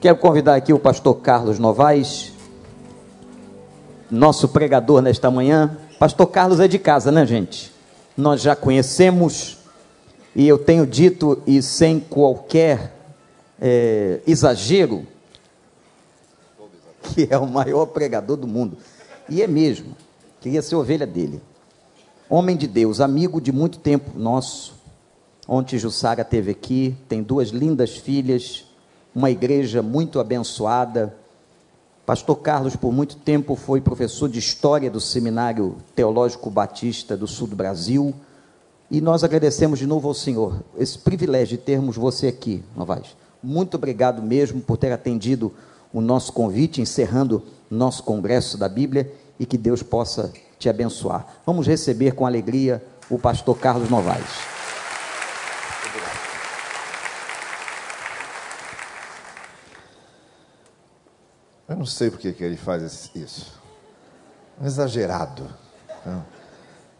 Quero convidar aqui o pastor Carlos Novaes, nosso pregador nesta manhã. Pastor Carlos é de casa, né, gente? Nós já conhecemos e eu tenho dito, e sem qualquer é, exagero, que é o maior pregador do mundo. E é mesmo, queria ser ovelha dele. Homem de Deus, amigo de muito tempo nosso. Ontem Jussara teve aqui, tem duas lindas filhas uma igreja muito abençoada. Pastor Carlos, por muito tempo, foi professor de História do Seminário Teológico Batista do Sul do Brasil. E nós agradecemos de novo ao Senhor esse privilégio de termos você aqui, Novaes. Muito obrigado mesmo por ter atendido o nosso convite, encerrando nosso congresso da Bíblia e que Deus possa te abençoar. Vamos receber com alegria o pastor Carlos Novaes. Eu não sei por que ele faz isso. Exagerado.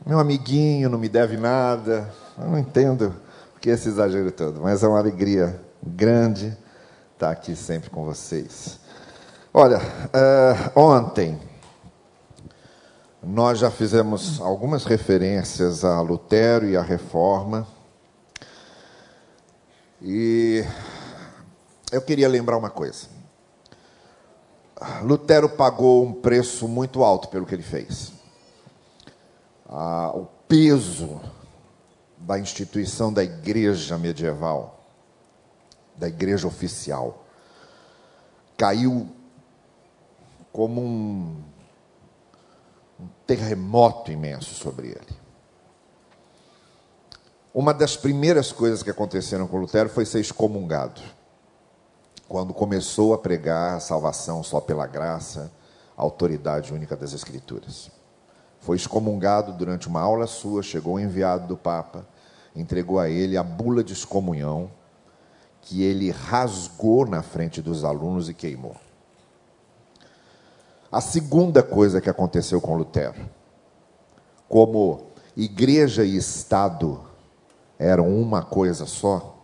Meu amiguinho não me deve nada. Eu não entendo por que esse exagero todo. Mas é uma alegria grande estar aqui sempre com vocês. Olha, uh, ontem nós já fizemos algumas referências a Lutero e a Reforma. E eu queria lembrar uma coisa. Lutero pagou um preço muito alto pelo que ele fez. Ah, o peso da instituição da igreja medieval, da igreja oficial, caiu como um, um terremoto imenso sobre ele. Uma das primeiras coisas que aconteceram com Lutero foi ser excomungado quando começou a pregar a salvação só pela graça, a autoridade única das Escrituras. Foi excomungado durante uma aula sua, chegou o enviado do Papa, entregou a ele a bula de excomunhão, que ele rasgou na frente dos alunos e queimou. A segunda coisa que aconteceu com Lutero, como igreja e Estado eram uma coisa só,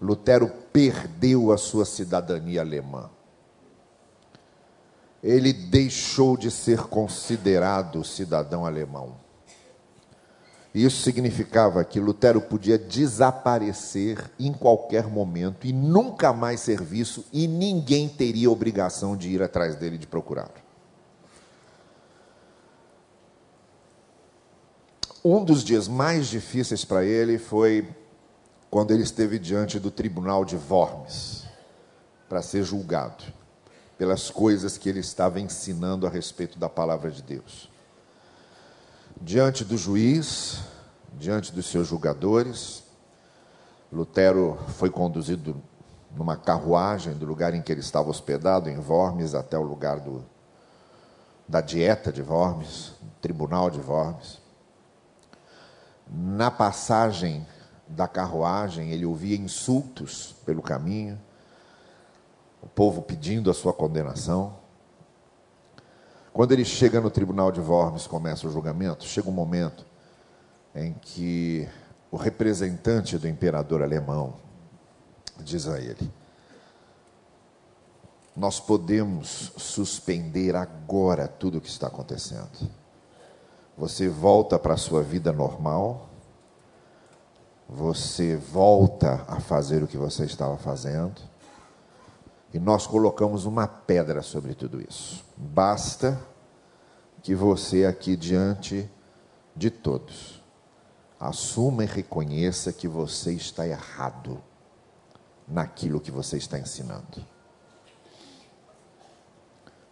Lutero perdeu a sua cidadania alemã. Ele deixou de ser considerado cidadão alemão. Isso significava que Lutero podia desaparecer em qualquer momento e nunca mais ser visto, e ninguém teria obrigação de ir atrás dele de procurá-lo. Um dos dias mais difíceis para ele foi quando ele esteve diante do tribunal de Worms para ser julgado pelas coisas que ele estava ensinando a respeito da palavra de Deus. Diante do juiz, diante dos seus julgadores, Lutero foi conduzido numa carruagem do lugar em que ele estava hospedado, em Worms, até o lugar do, da dieta de Worms, tribunal de Worms. Na passagem da carruagem, ele ouvia insultos pelo caminho, o povo pedindo a sua condenação. Quando ele chega no tribunal de Worms, começa o julgamento, chega um momento em que o representante do imperador alemão diz a ele: Nós podemos suspender agora tudo o que está acontecendo. Você volta para a sua vida normal você volta a fazer o que você estava fazendo. E nós colocamos uma pedra sobre tudo isso. Basta que você, aqui diante de todos, assuma e reconheça que você está errado naquilo que você está ensinando.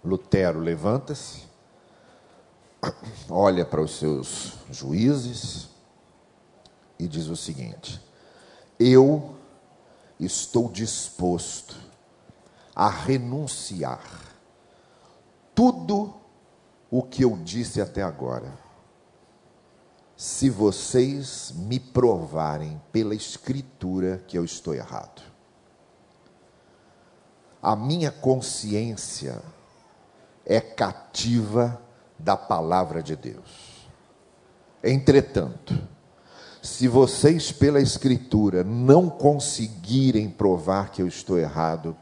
Lutero levanta-se, olha para os seus juízes, e diz o seguinte: Eu estou disposto a renunciar tudo o que eu disse até agora, se vocês me provarem pela Escritura que eu estou errado. A minha consciência é cativa da palavra de Deus. Entretanto, se vocês, pela Escritura, não conseguirem provar que eu estou errado,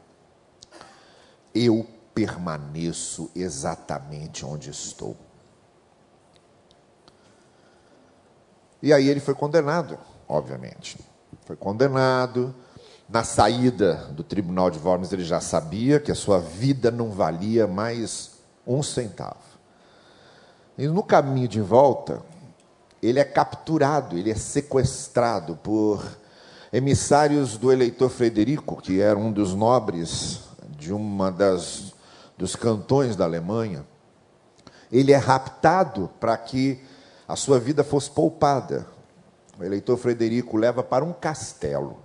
eu permaneço exatamente onde estou. E aí ele foi condenado, obviamente. Foi condenado. Na saída do tribunal de Worms, ele já sabia que a sua vida não valia mais um centavo. E no caminho de volta, ele é capturado, ele é sequestrado por emissários do eleitor Frederico, que era um dos nobres de uma das dos cantões da Alemanha. Ele é raptado para que a sua vida fosse poupada. O eleitor Frederico leva para um castelo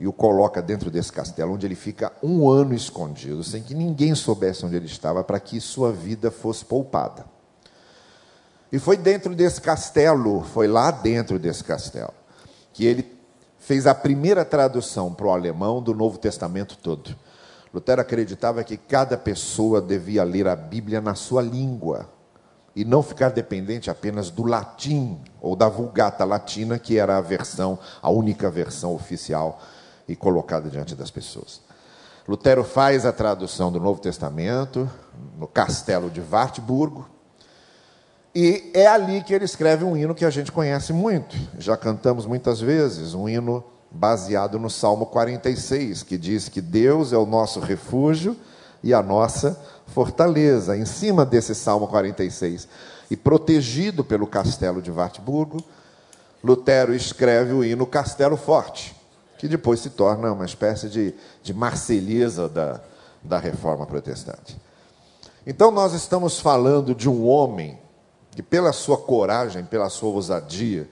e o coloca dentro desse castelo, onde ele fica um ano escondido, sem que ninguém soubesse onde ele estava, para que sua vida fosse poupada. E foi dentro desse castelo, foi lá dentro desse castelo, que ele fez a primeira tradução para o alemão do Novo Testamento todo. Lutero acreditava que cada pessoa devia ler a Bíblia na sua língua e não ficar dependente apenas do latim ou da Vulgata Latina, que era a versão, a única versão oficial e colocada diante das pessoas. Lutero faz a tradução do Novo Testamento no castelo de Wartburgo, e é ali que ele escreve um hino que a gente conhece muito, já cantamos muitas vezes, um hino baseado no Salmo 46, que diz que Deus é o nosso refúgio e a nossa fortaleza. Em cima desse Salmo 46, e protegido pelo castelo de Wartburgo, Lutero escreve o hino Castelo Forte, que depois se torna uma espécie de, de da, da reforma protestante. Então, nós estamos falando de um homem que, pela sua coragem, pela sua ousadia,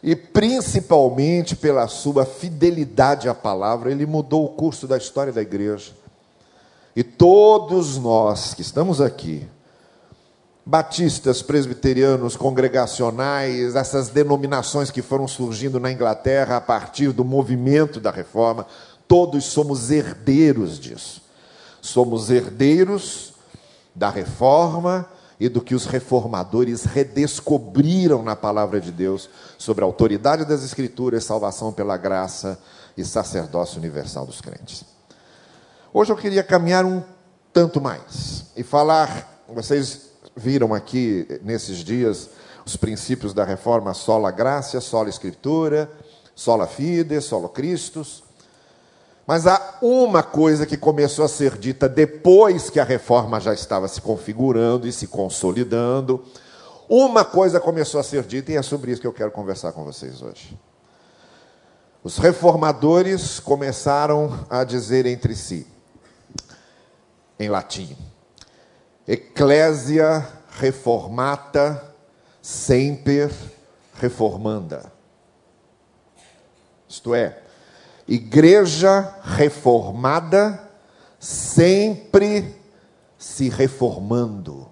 e principalmente pela sua fidelidade à palavra, ele mudou o curso da história da igreja. E todos nós que estamos aqui, batistas, presbiterianos, congregacionais, essas denominações que foram surgindo na Inglaterra a partir do movimento da reforma, todos somos herdeiros disso. Somos herdeiros da reforma e do que os reformadores redescobriram na palavra de Deus sobre a autoridade das Escrituras, salvação pela graça e sacerdócio universal dos crentes. Hoje eu queria caminhar um tanto mais e falar, vocês viram aqui nesses dias os princípios da reforma sola graça, sola escritura, sola fide, solo Christus. Mas há uma coisa que começou a ser dita depois que a reforma já estava se configurando e se consolidando. Uma coisa começou a ser dita e é sobre isso que eu quero conversar com vocês hoje. Os reformadores começaram a dizer entre si, em latim, Ecclesia reformata semper reformanda. Isto é, igreja reformada sempre se reformando.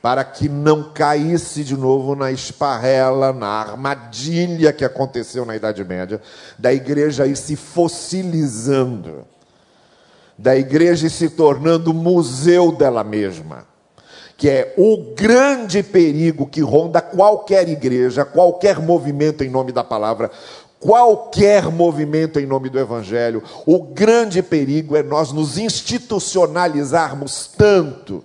Para que não caísse de novo na esparrela, na armadilha que aconteceu na Idade Média, da igreja ir se fossilizando, da igreja se tornando museu dela mesma que é o grande perigo que ronda qualquer igreja, qualquer movimento em nome da palavra, qualquer movimento em nome do Evangelho. O grande perigo é nós nos institucionalizarmos tanto,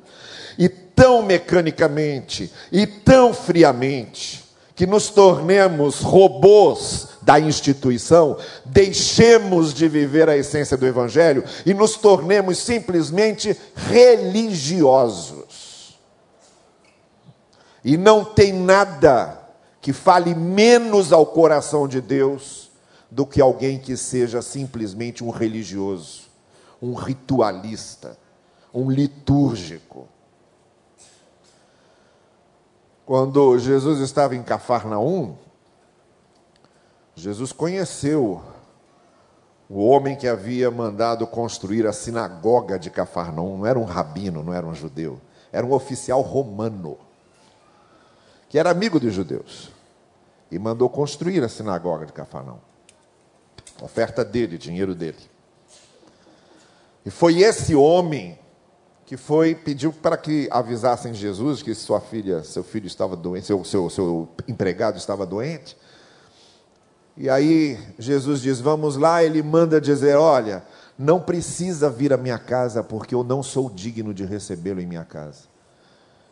e tão mecanicamente, e tão friamente, que nos tornemos robôs da instituição, deixemos de viver a essência do Evangelho e nos tornemos simplesmente religiosos. E não tem nada que fale menos ao coração de Deus do que alguém que seja simplesmente um religioso, um ritualista, um litúrgico. Quando Jesus estava em Cafarnaum, Jesus conheceu o homem que havia mandado construir a sinagoga de Cafarnaum. Não era um rabino, não era um judeu, era um oficial romano que era amigo dos judeus, e mandou construir a sinagoga de Cafarnaum. Oferta dele, dinheiro dele. E foi esse homem que foi pediu para que avisassem Jesus que sua filha, seu filho estava doente, seu, seu, seu empregado estava doente. E aí Jesus diz: Vamos lá. Ele manda dizer: Olha, não precisa vir à minha casa, porque eu não sou digno de recebê-lo em minha casa.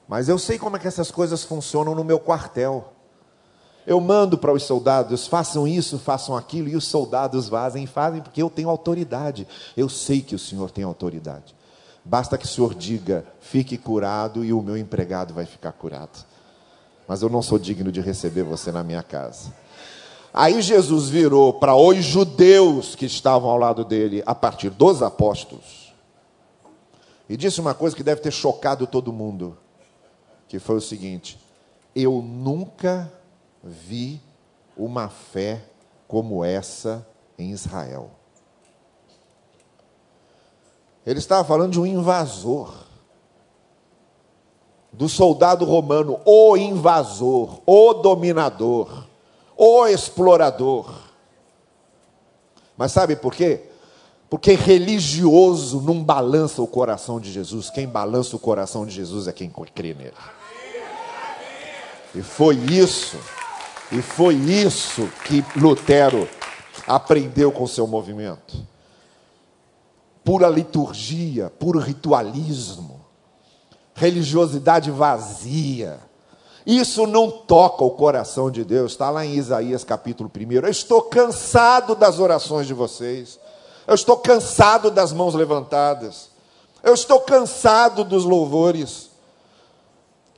Mas eu sei como é que essas coisas funcionam no meu quartel. Eu mando para os soldados, façam isso, façam aquilo, e os soldados fazem e fazem porque eu tenho autoridade. Eu sei que o Senhor tem autoridade. Basta que o Senhor diga, fique curado e o meu empregado vai ficar curado. Mas eu não sou digno de receber você na minha casa. Aí Jesus virou para os judeus que estavam ao lado dele, a partir dos apóstolos, e disse uma coisa que deve ter chocado todo mundo, que foi o seguinte: eu nunca vi uma fé como essa em Israel. Ele estava falando de um invasor, do soldado romano, o invasor, o dominador, o explorador. Mas sabe por quê? Porque religioso não balança o coração de Jesus. Quem balança o coração de Jesus é quem crê nele. E foi isso e foi isso que Lutero aprendeu com seu movimento. Pura liturgia, puro ritualismo, religiosidade vazia. Isso não toca o coração de Deus. Está lá em Isaías capítulo 1. Eu estou cansado das orações de vocês. Eu estou cansado das mãos levantadas. Eu estou cansado dos louvores.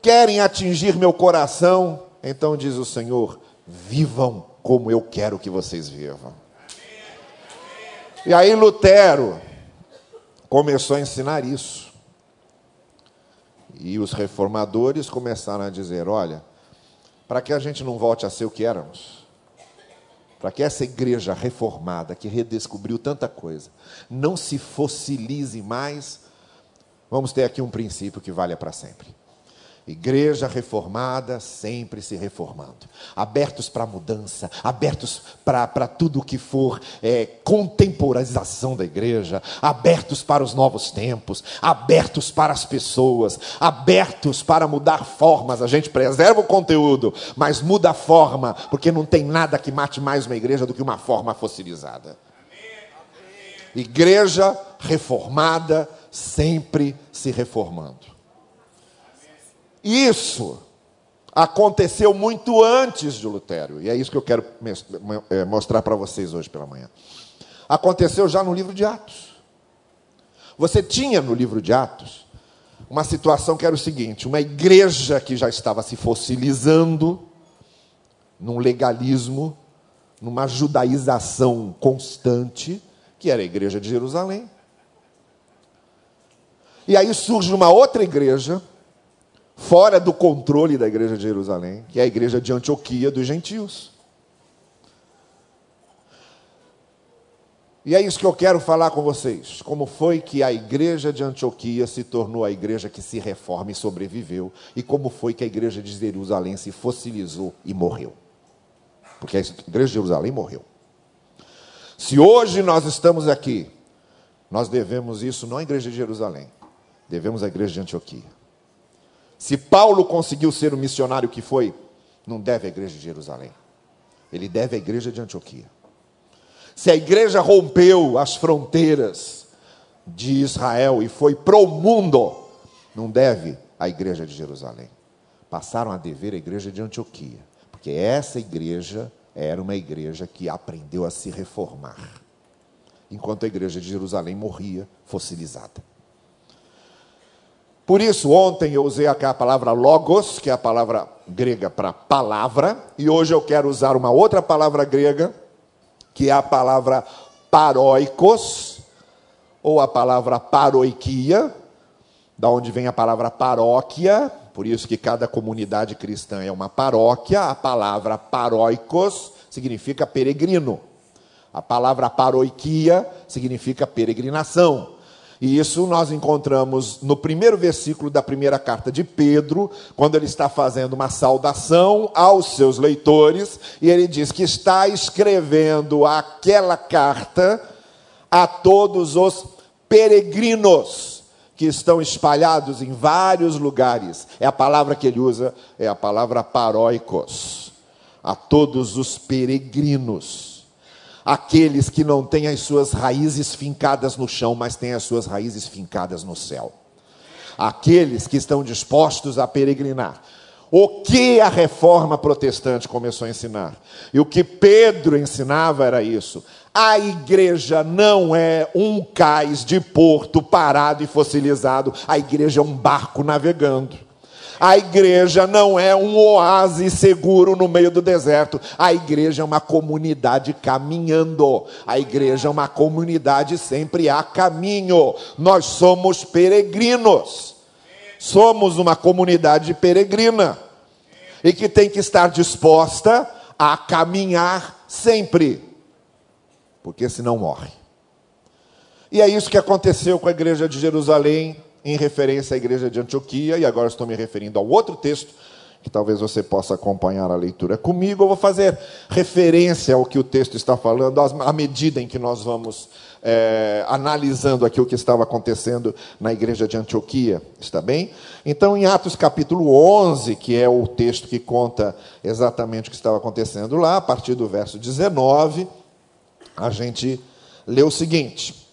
Querem atingir meu coração, então diz o Senhor: vivam como eu quero que vocês vivam. E aí Lutero começou a ensinar isso. E os reformadores começaram a dizer: olha, para que a gente não volte a ser o que éramos, para que essa igreja reformada, que redescobriu tanta coisa, não se fossilize mais, vamos ter aqui um princípio que vale para sempre. Igreja reformada, sempre se reformando. Abertos para mudança, abertos para tudo o que for é, contemporização da igreja, abertos para os novos tempos, abertos para as pessoas, abertos para mudar formas. A gente preserva o conteúdo, mas muda a forma, porque não tem nada que mate mais uma igreja do que uma forma fossilizada. Igreja reformada, sempre se reformando. Isso aconteceu muito antes de Lutero, e é isso que eu quero é, mostrar para vocês hoje pela manhã. Aconteceu já no livro de Atos. Você tinha no livro de Atos uma situação que era o seguinte: uma igreja que já estava se fossilizando, num legalismo, numa judaização constante, que era a igreja de Jerusalém. E aí surge uma outra igreja, fora do controle da igreja de Jerusalém, que é a igreja de Antioquia dos gentios. E é isso que eu quero falar com vocês. Como foi que a igreja de Antioquia se tornou a igreja que se reforma e sobreviveu, e como foi que a igreja de Jerusalém se fossilizou e morreu. Porque a igreja de Jerusalém morreu. Se hoje nós estamos aqui, nós devemos isso não à igreja de Jerusalém, devemos à igreja de Antioquia. Se Paulo conseguiu ser o missionário que foi, não deve à igreja de Jerusalém. Ele deve à igreja de Antioquia. Se a igreja rompeu as fronteiras de Israel e foi pro mundo, não deve à igreja de Jerusalém. Passaram a dever à igreja de Antioquia, porque essa igreja era uma igreja que aprendeu a se reformar, enquanto a igreja de Jerusalém morria fossilizada. Por isso, ontem eu usei aqui a palavra logos, que é a palavra grega para palavra, e hoje eu quero usar uma outra palavra grega, que é a palavra paroikos, ou a palavra paroikia, da onde vem a palavra paróquia, por isso que cada comunidade cristã é uma paróquia, a palavra paroikos significa peregrino. A palavra paroikia significa peregrinação. E isso nós encontramos no primeiro versículo da primeira carta de Pedro, quando ele está fazendo uma saudação aos seus leitores, e ele diz que está escrevendo aquela carta a todos os peregrinos que estão espalhados em vários lugares. É a palavra que ele usa, é a palavra paróicos. A todos os peregrinos aqueles que não têm as suas raízes fincadas no chão, mas têm as suas raízes fincadas no céu. Aqueles que estão dispostos a peregrinar. O que a reforma protestante começou a ensinar? E o que Pedro ensinava era isso. A igreja não é um cais de porto parado e fossilizado, a igreja é um barco navegando. A igreja não é um oásis seguro no meio do deserto. A igreja é uma comunidade caminhando. A igreja é uma comunidade sempre a caminho. Nós somos peregrinos. Somos uma comunidade peregrina. E que tem que estar disposta a caminhar sempre. Porque senão morre. E é isso que aconteceu com a igreja de Jerusalém em referência à igreja de Antioquia, e agora estou me referindo ao outro texto, que talvez você possa acompanhar a leitura comigo. Eu vou fazer referência ao que o texto está falando, à medida em que nós vamos é, analisando aqui o que estava acontecendo na igreja de Antioquia, está bem? Então, em Atos capítulo 11, que é o texto que conta exatamente o que estava acontecendo lá, a partir do verso 19, a gente lê o seguinte.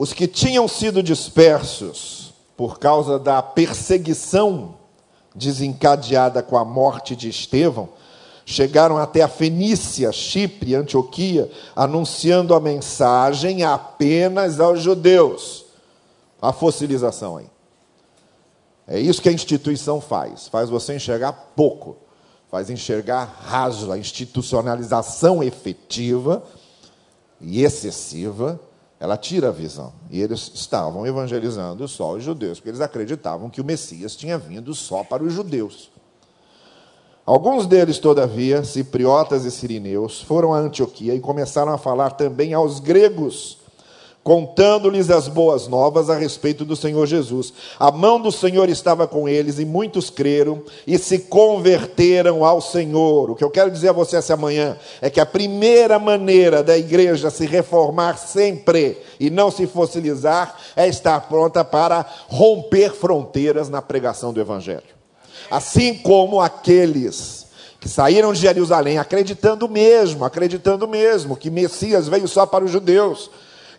Os que tinham sido dispersos por causa da perseguição desencadeada com a morte de Estevão, chegaram até a Fenícia, Chipre, Antioquia, anunciando a mensagem apenas aos judeus. A fossilização aí. É isso que a instituição faz. Faz você enxergar pouco. Faz enxergar raso. A institucionalização efetiva e excessiva ela tira a visão. E eles estavam evangelizando só os judeus, porque eles acreditavam que o Messias tinha vindo só para os judeus. Alguns deles, todavia, cipriotas e sirineus, foram a Antioquia e começaram a falar também aos gregos contando-lhes as boas novas a respeito do Senhor Jesus. A mão do Senhor estava com eles e muitos creram e se converteram ao Senhor. O que eu quero dizer a você essa manhã é que a primeira maneira da igreja se reformar sempre e não se fossilizar é estar pronta para romper fronteiras na pregação do Evangelho. Assim como aqueles que saíram de Jerusalém acreditando mesmo, acreditando mesmo que Messias veio só para os judeus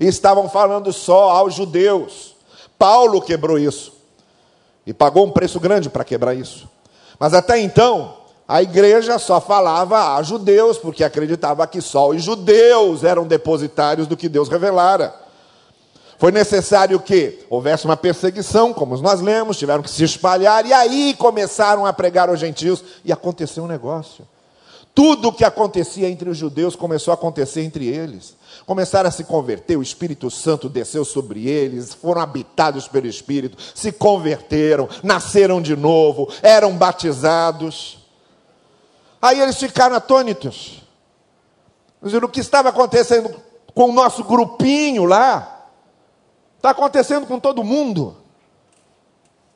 e estavam falando só aos judeus. Paulo quebrou isso e pagou um preço grande para quebrar isso. Mas até então, a igreja só falava a judeus, porque acreditava que só os judeus eram depositários do que Deus revelara. Foi necessário que houvesse uma perseguição, como nós lemos, tiveram que se espalhar, e aí começaram a pregar aos gentios, e aconteceu um negócio. Tudo o que acontecia entre os judeus começou a acontecer entre eles. Começaram a se converter, o Espírito Santo desceu sobre eles, foram habitados pelo Espírito, se converteram, nasceram de novo, eram batizados. Aí eles ficaram atônitos. Dizendo, o que estava acontecendo com o nosso grupinho lá, está acontecendo com todo mundo.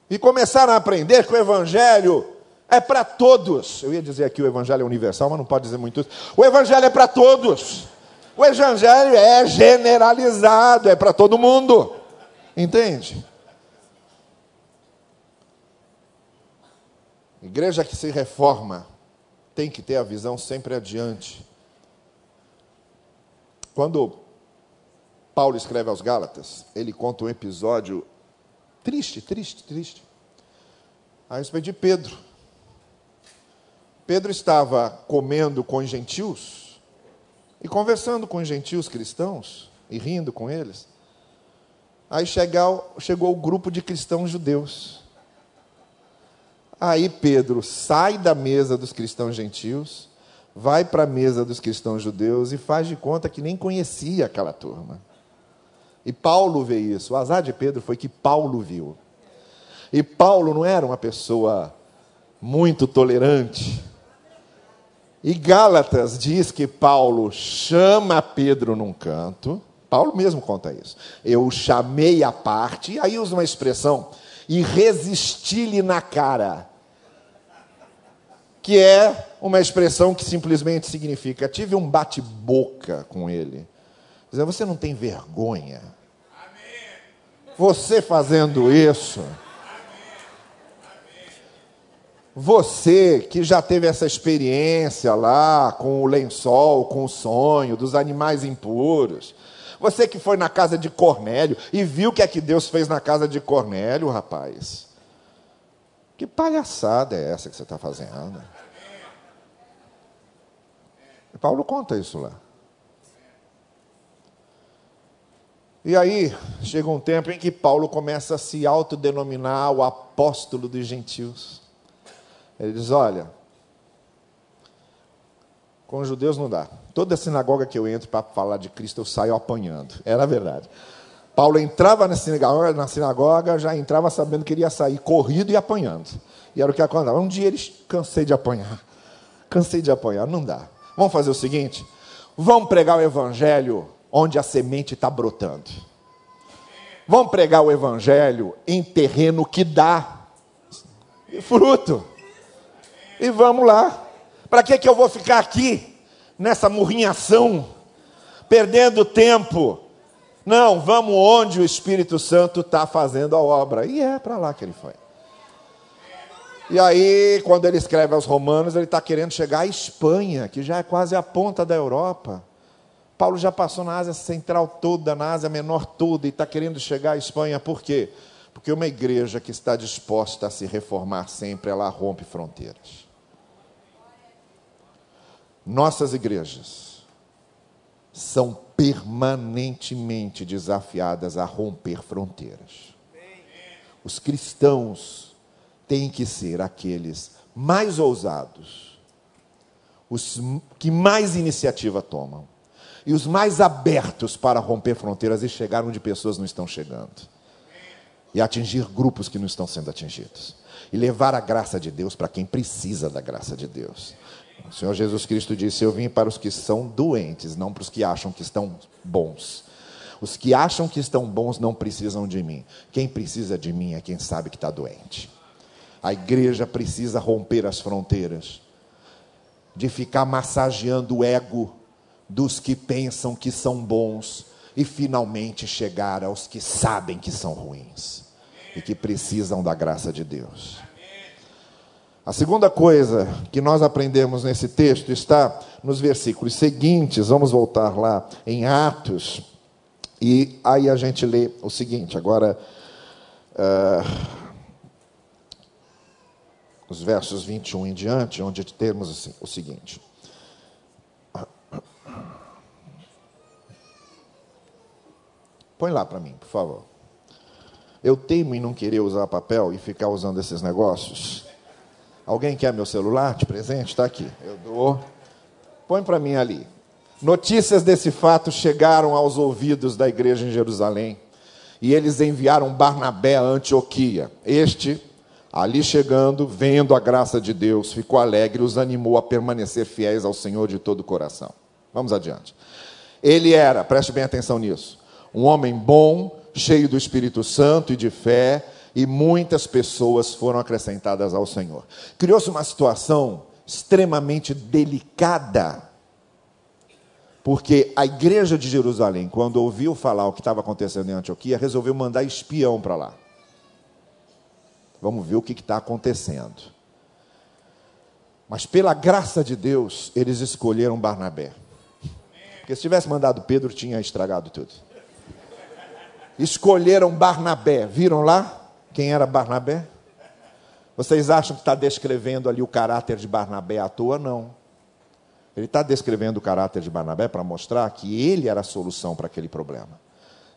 E começaram a aprender que o Evangelho é para todos. Eu ia dizer aqui o Evangelho é universal, mas não pode dizer muito isso. O Evangelho é para todos. O Evangelho é generalizado, é para todo mundo. Entende? Igreja que se reforma tem que ter a visão sempre adiante. Quando Paulo escreve aos Gálatas, ele conta um episódio triste, triste, triste, a respeito de Pedro. Pedro estava comendo com os gentios e conversando com os gentios cristãos e rindo com eles. Aí chegou, chegou o grupo de cristãos judeus. Aí Pedro sai da mesa dos cristãos gentios, vai para a mesa dos cristãos judeus e faz de conta que nem conhecia aquela turma. E Paulo vê isso. O azar de Pedro foi que Paulo viu. E Paulo não era uma pessoa muito tolerante. E Gálatas diz que Paulo chama Pedro num canto, Paulo mesmo conta isso. Eu chamei a parte, e aí usa uma expressão, e resisti-lhe na cara. Que é uma expressão que simplesmente significa: tive um bate-boca com ele. Você não tem vergonha. Você fazendo isso. Você que já teve essa experiência lá com o lençol, com o sonho dos animais impuros. Você que foi na casa de Cornélio e viu o que é que Deus fez na casa de Cornélio, rapaz. Que palhaçada é essa que você está fazendo? Paulo conta isso lá. E aí, chega um tempo em que Paulo começa a se autodenominar o apóstolo dos gentios. Ele diz: Olha, com os judeus não dá. Toda sinagoga que eu entro para falar de Cristo, eu saio apanhando. Era verdade. Paulo entrava na sinagoga, na sinagoga, já entrava sabendo que iria sair corrido e apanhando. E era o que aconteceu. Um dia eles cansei de apanhar. Cansei de apanhar, não dá. Vamos fazer o seguinte: vamos pregar o evangelho onde a semente está brotando. Vamos pregar o evangelho em terreno que dá fruto. E vamos lá. Para que, que eu vou ficar aqui, nessa murrinhação, perdendo tempo? Não, vamos onde o Espírito Santo está fazendo a obra. E é para lá que ele foi. E aí, quando ele escreve aos Romanos, ele está querendo chegar à Espanha, que já é quase a ponta da Europa. Paulo já passou na Ásia Central toda, na Ásia Menor toda, e está querendo chegar à Espanha. Por quê? Porque uma igreja que está disposta a se reformar sempre, ela rompe fronteiras. Nossas igrejas são permanentemente desafiadas a romper fronteiras. Os cristãos têm que ser aqueles mais ousados, os que mais iniciativa tomam e os mais abertos para romper fronteiras e chegar onde pessoas não estão chegando. E atingir grupos que não estão sendo atingidos. E levar a graça de Deus para quem precisa da graça de Deus. O Senhor Jesus Cristo disse: Eu vim para os que são doentes, não para os que acham que estão bons. Os que acham que estão bons não precisam de mim. Quem precisa de mim é quem sabe que está doente. A igreja precisa romper as fronteiras, de ficar massageando o ego dos que pensam que são bons e finalmente chegar aos que sabem que são ruins e que precisam da graça de Deus. A segunda coisa que nós aprendemos nesse texto está nos versículos seguintes, vamos voltar lá em Atos, e aí a gente lê o seguinte, agora. Uh, os versos 21 em diante, onde temos assim, o seguinte. Põe lá para mim, por favor. Eu teimo em não querer usar papel e ficar usando esses negócios. Alguém quer meu celular de presente? Está aqui. Eu dou. Põe para mim ali. Notícias desse fato chegaram aos ouvidos da igreja em Jerusalém e eles enviaram Barnabé a Antioquia. Este Ali chegando, vendo a graça de Deus, ficou alegre e os animou a permanecer fiéis ao Senhor de todo o coração. Vamos adiante. Ele era, preste bem atenção nisso, um homem bom, cheio do Espírito Santo e de fé, e muitas pessoas foram acrescentadas ao Senhor. Criou-se uma situação extremamente delicada, porque a igreja de Jerusalém, quando ouviu falar o que estava acontecendo em Antioquia, resolveu mandar espião para lá. Vamos ver o que está acontecendo. Mas pela graça de Deus, eles escolheram Barnabé. Porque se tivesse mandado Pedro, tinha estragado tudo. Escolheram Barnabé. Viram lá quem era Barnabé? Vocês acham que está descrevendo ali o caráter de Barnabé à toa? Não. Ele está descrevendo o caráter de Barnabé para mostrar que ele era a solução para aquele problema.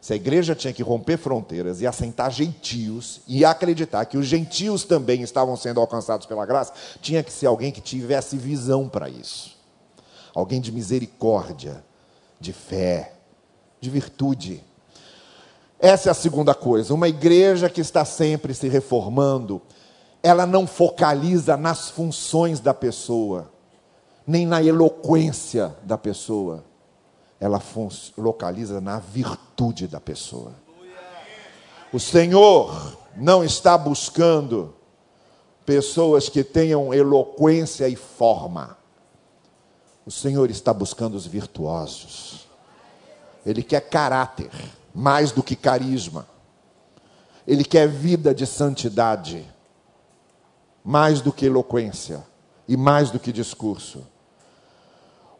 Se a igreja tinha que romper fronteiras e assentar gentios e acreditar que os gentios também estavam sendo alcançados pela graça, tinha que ser alguém que tivesse visão para isso. Alguém de misericórdia, de fé, de virtude. Essa é a segunda coisa. Uma igreja que está sempre se reformando, ela não focaliza nas funções da pessoa, nem na eloquência da pessoa ela localiza na virtude da pessoa. O Senhor não está buscando pessoas que tenham eloquência e forma. O Senhor está buscando os virtuosos. Ele quer caráter mais do que carisma. Ele quer vida de santidade mais do que eloquência e mais do que discurso.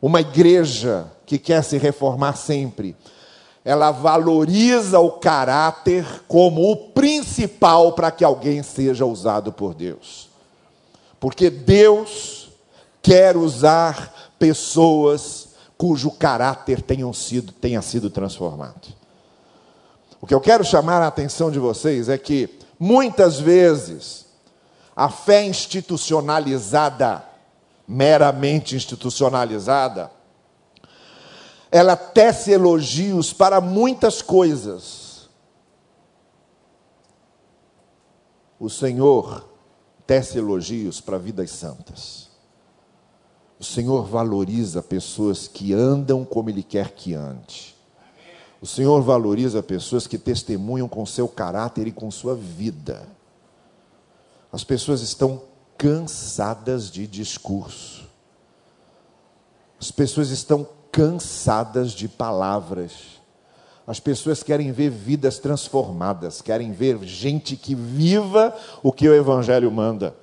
Uma igreja que quer se reformar sempre, ela valoriza o caráter como o principal para que alguém seja usado por Deus. Porque Deus quer usar pessoas cujo caráter tenham sido, tenha sido transformado. O que eu quero chamar a atenção de vocês é que, muitas vezes, a fé institucionalizada, meramente institucionalizada, ela tece elogios para muitas coisas. O Senhor tece elogios para vidas santas. O Senhor valoriza pessoas que andam como Ele quer que ande. O Senhor valoriza pessoas que testemunham com seu caráter e com sua vida. As pessoas estão cansadas de discurso. As pessoas estão cansadas de palavras. As pessoas querem ver vidas transformadas, querem ver gente que viva o que o Evangelho manda.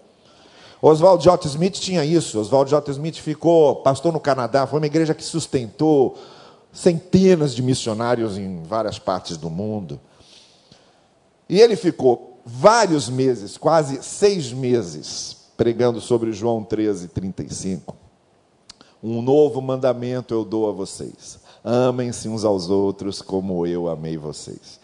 Oswald J. Smith tinha isso. Oswald J. Smith ficou pastor no Canadá, foi uma igreja que sustentou centenas de missionários em várias partes do mundo. E ele ficou vários meses, quase seis meses, pregando sobre João 13, 35. Um novo mandamento eu dou a vocês: amem-se uns aos outros como eu amei vocês.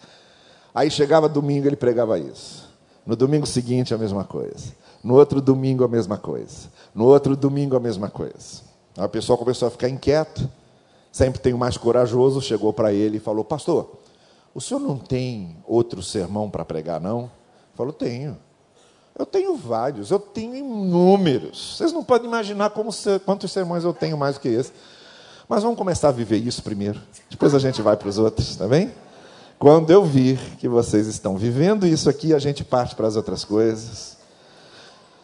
Aí chegava domingo, ele pregava isso. No domingo seguinte, a mesma coisa. No outro domingo, a mesma coisa. No outro domingo, a mesma coisa. Aí o pessoal começou a ficar inquieto sempre tem o mais corajoso, chegou para ele e falou: Pastor, o senhor não tem outro sermão para pregar, não? Falou: Tenho. Eu tenho vários, eu tenho inúmeros. Vocês não podem imaginar como, quantos sermões eu tenho mais do que esse. Mas vamos começar a viver isso primeiro. Depois a gente vai para os outros, tá bem? Quando eu vir que vocês estão vivendo isso aqui, a gente parte para as outras coisas.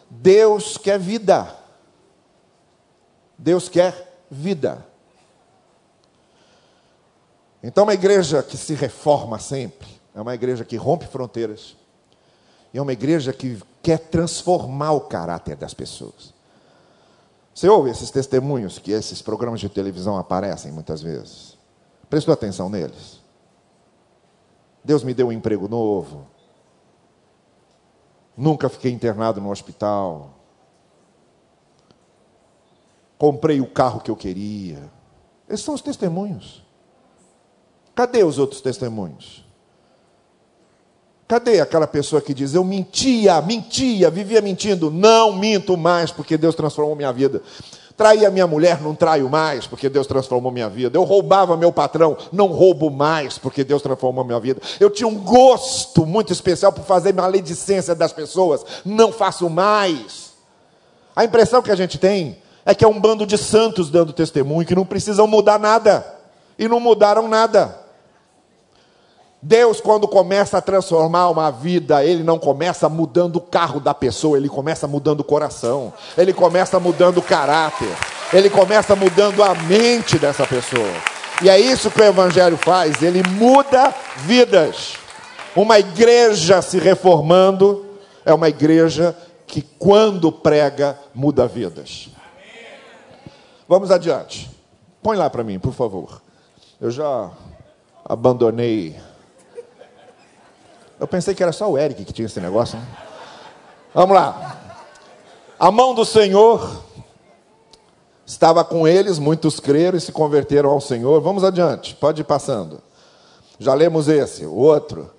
Deus quer vida. Deus quer vida. Então, uma igreja que se reforma sempre, é uma igreja que rompe fronteiras, e é uma igreja que quer transformar o caráter das pessoas. Você ouve esses testemunhos que esses programas de televisão aparecem muitas vezes? Prestou atenção neles? Deus me deu um emprego novo. Nunca fiquei internado no hospital. Comprei o carro que eu queria. Esses são os testemunhos. Cadê os outros testemunhos? Cadê aquela pessoa que diz: Eu mentia, mentia, vivia mentindo? Não minto mais, porque Deus transformou minha vida. Traía minha mulher, não traio mais, porque Deus transformou minha vida. Eu roubava meu patrão, não roubo mais, porque Deus transformou minha vida. Eu tinha um gosto muito especial por fazer maledicência das pessoas, não faço mais. A impressão que a gente tem é que é um bando de santos dando testemunho, que não precisam mudar nada, e não mudaram nada. Deus, quando começa a transformar uma vida, Ele não começa mudando o carro da pessoa, Ele começa mudando o coração, Ele começa mudando o caráter, Ele começa mudando a mente dessa pessoa. E é isso que o Evangelho faz, ele muda vidas. Uma igreja se reformando é uma igreja que, quando prega, muda vidas. Vamos adiante. Põe lá para mim, por favor. Eu já abandonei eu pensei que era só o Eric que tinha esse negócio. Né? Vamos lá. A mão do Senhor estava com eles, muitos creram e se converteram ao Senhor. Vamos adiante, pode ir passando. Já lemos esse, o outro.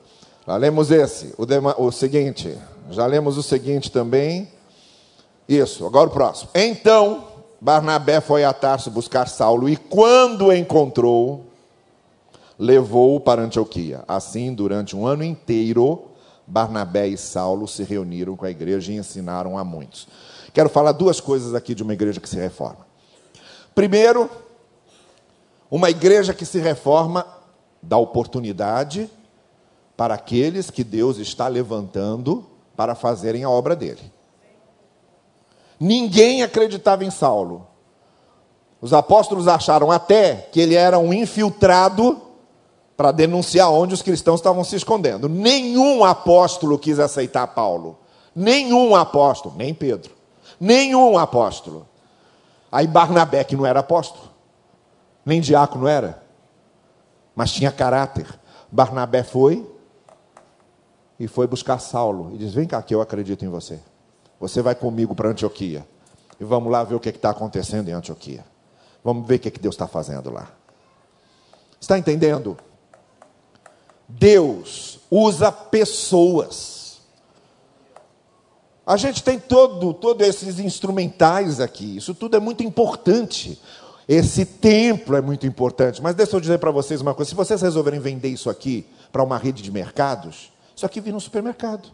Já lemos esse, o, dema, o seguinte. Já lemos o seguinte também. Isso, agora o próximo. Então, Barnabé foi a Tarso buscar Saulo e quando encontrou, levou-o para Antioquia. Assim, durante um ano inteiro, Barnabé e Saulo se reuniram com a igreja e ensinaram a muitos. Quero falar duas coisas aqui de uma igreja que se reforma. Primeiro, uma igreja que se reforma dá oportunidade para aqueles que Deus está levantando para fazerem a obra dele. Ninguém acreditava em Saulo. Os apóstolos acharam até que ele era um infiltrado para denunciar onde os cristãos estavam se escondendo. Nenhum apóstolo quis aceitar Paulo. Nenhum apóstolo, nem Pedro, nenhum apóstolo. Aí Barnabé, que não era apóstolo, nem diácono era, mas tinha caráter. Barnabé foi e foi buscar Saulo e diz: Vem cá, que eu acredito em você. Você vai comigo para Antioquia e vamos lá ver o que está acontecendo em Antioquia. Vamos ver o que, que Deus está fazendo lá. Está entendendo? Deus usa pessoas. A gente tem todo, todos esses instrumentais aqui. Isso tudo é muito importante. Esse templo é muito importante. Mas deixa eu dizer para vocês uma coisa: se vocês resolverem vender isso aqui para uma rede de mercados, isso aqui vira um supermercado.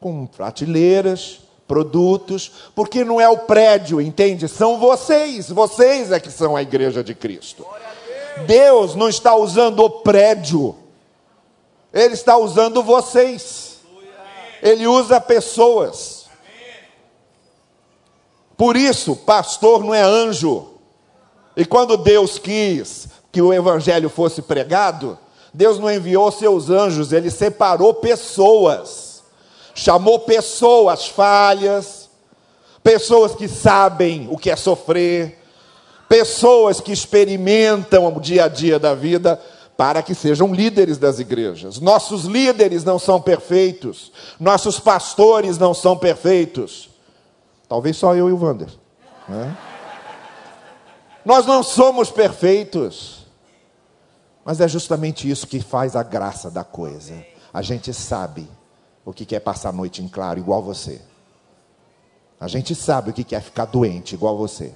Com prateleiras, produtos, porque não é o prédio, entende? São vocês, vocês é que são a igreja de Cristo. Deus não está usando o prédio, Ele está usando vocês. Ele usa pessoas. Por isso, pastor não é anjo. E quando Deus quis que o evangelho fosse pregado, Deus não enviou seus anjos, ele separou pessoas. Chamou pessoas falhas, pessoas que sabem o que é sofrer, pessoas que experimentam o dia a dia da vida para que sejam líderes das igrejas. Nossos líderes não são perfeitos, nossos pastores não são perfeitos. Talvez só eu e o Wander. Né? Nós não somos perfeitos, mas é justamente isso que faz a graça da coisa. A gente sabe o que é passar a noite em claro, igual você. A gente sabe o que é ficar doente, igual você.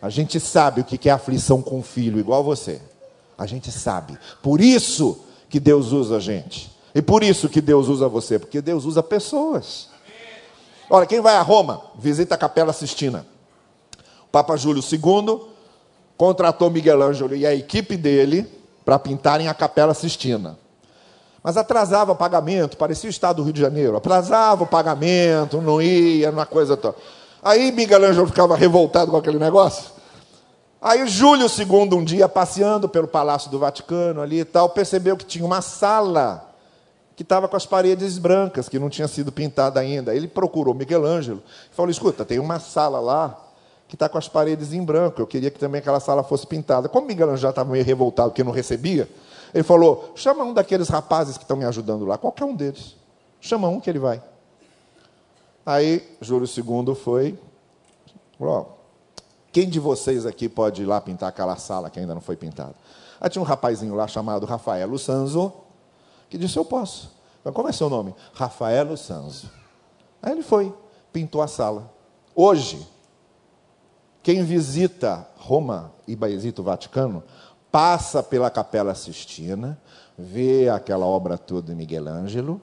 A gente sabe o que é aflição com filho, igual você. A gente sabe. Por isso que Deus usa a gente. E por isso que Deus usa você, porque Deus usa pessoas. Olha, quem vai a Roma, visita a Capela Sistina. O Papa Júlio II contratou Miguel Ângelo e a equipe dele para pintarem a Capela Sistina. Mas atrasava o pagamento, parecia o estado do Rio de Janeiro. Atrasava o pagamento, não ia, uma coisa toda. Aí Miguel Ângelo ficava revoltado com aquele negócio. Aí Júlio II, um dia, passeando pelo Palácio do Vaticano ali e tal, percebeu que tinha uma sala que estava com as paredes brancas, que não tinha sido pintada ainda. Ele procurou Miguel Ângelo e falou: escuta, tem uma sala lá que está com as paredes em branco. Eu queria que também aquela sala fosse pintada. Como Miguel Ângelo já estava meio revoltado porque não recebia, ele falou: chama um daqueles rapazes que estão me ajudando lá, qualquer um deles. Chama um que ele vai. Aí Júlio II foi, falou, quem de vocês aqui pode ir lá pintar aquela sala que ainda não foi pintada? Aí tinha um rapazinho lá chamado Rafaelo Sanzo, que disse, eu posso. Mas como é seu nome? Rafaelo Sanzo. Aí ele foi, pintou a sala. Hoje, quem visita Roma e visita o Vaticano, passa pela Capela Sistina, vê aquela obra toda de Miguel Ângelo,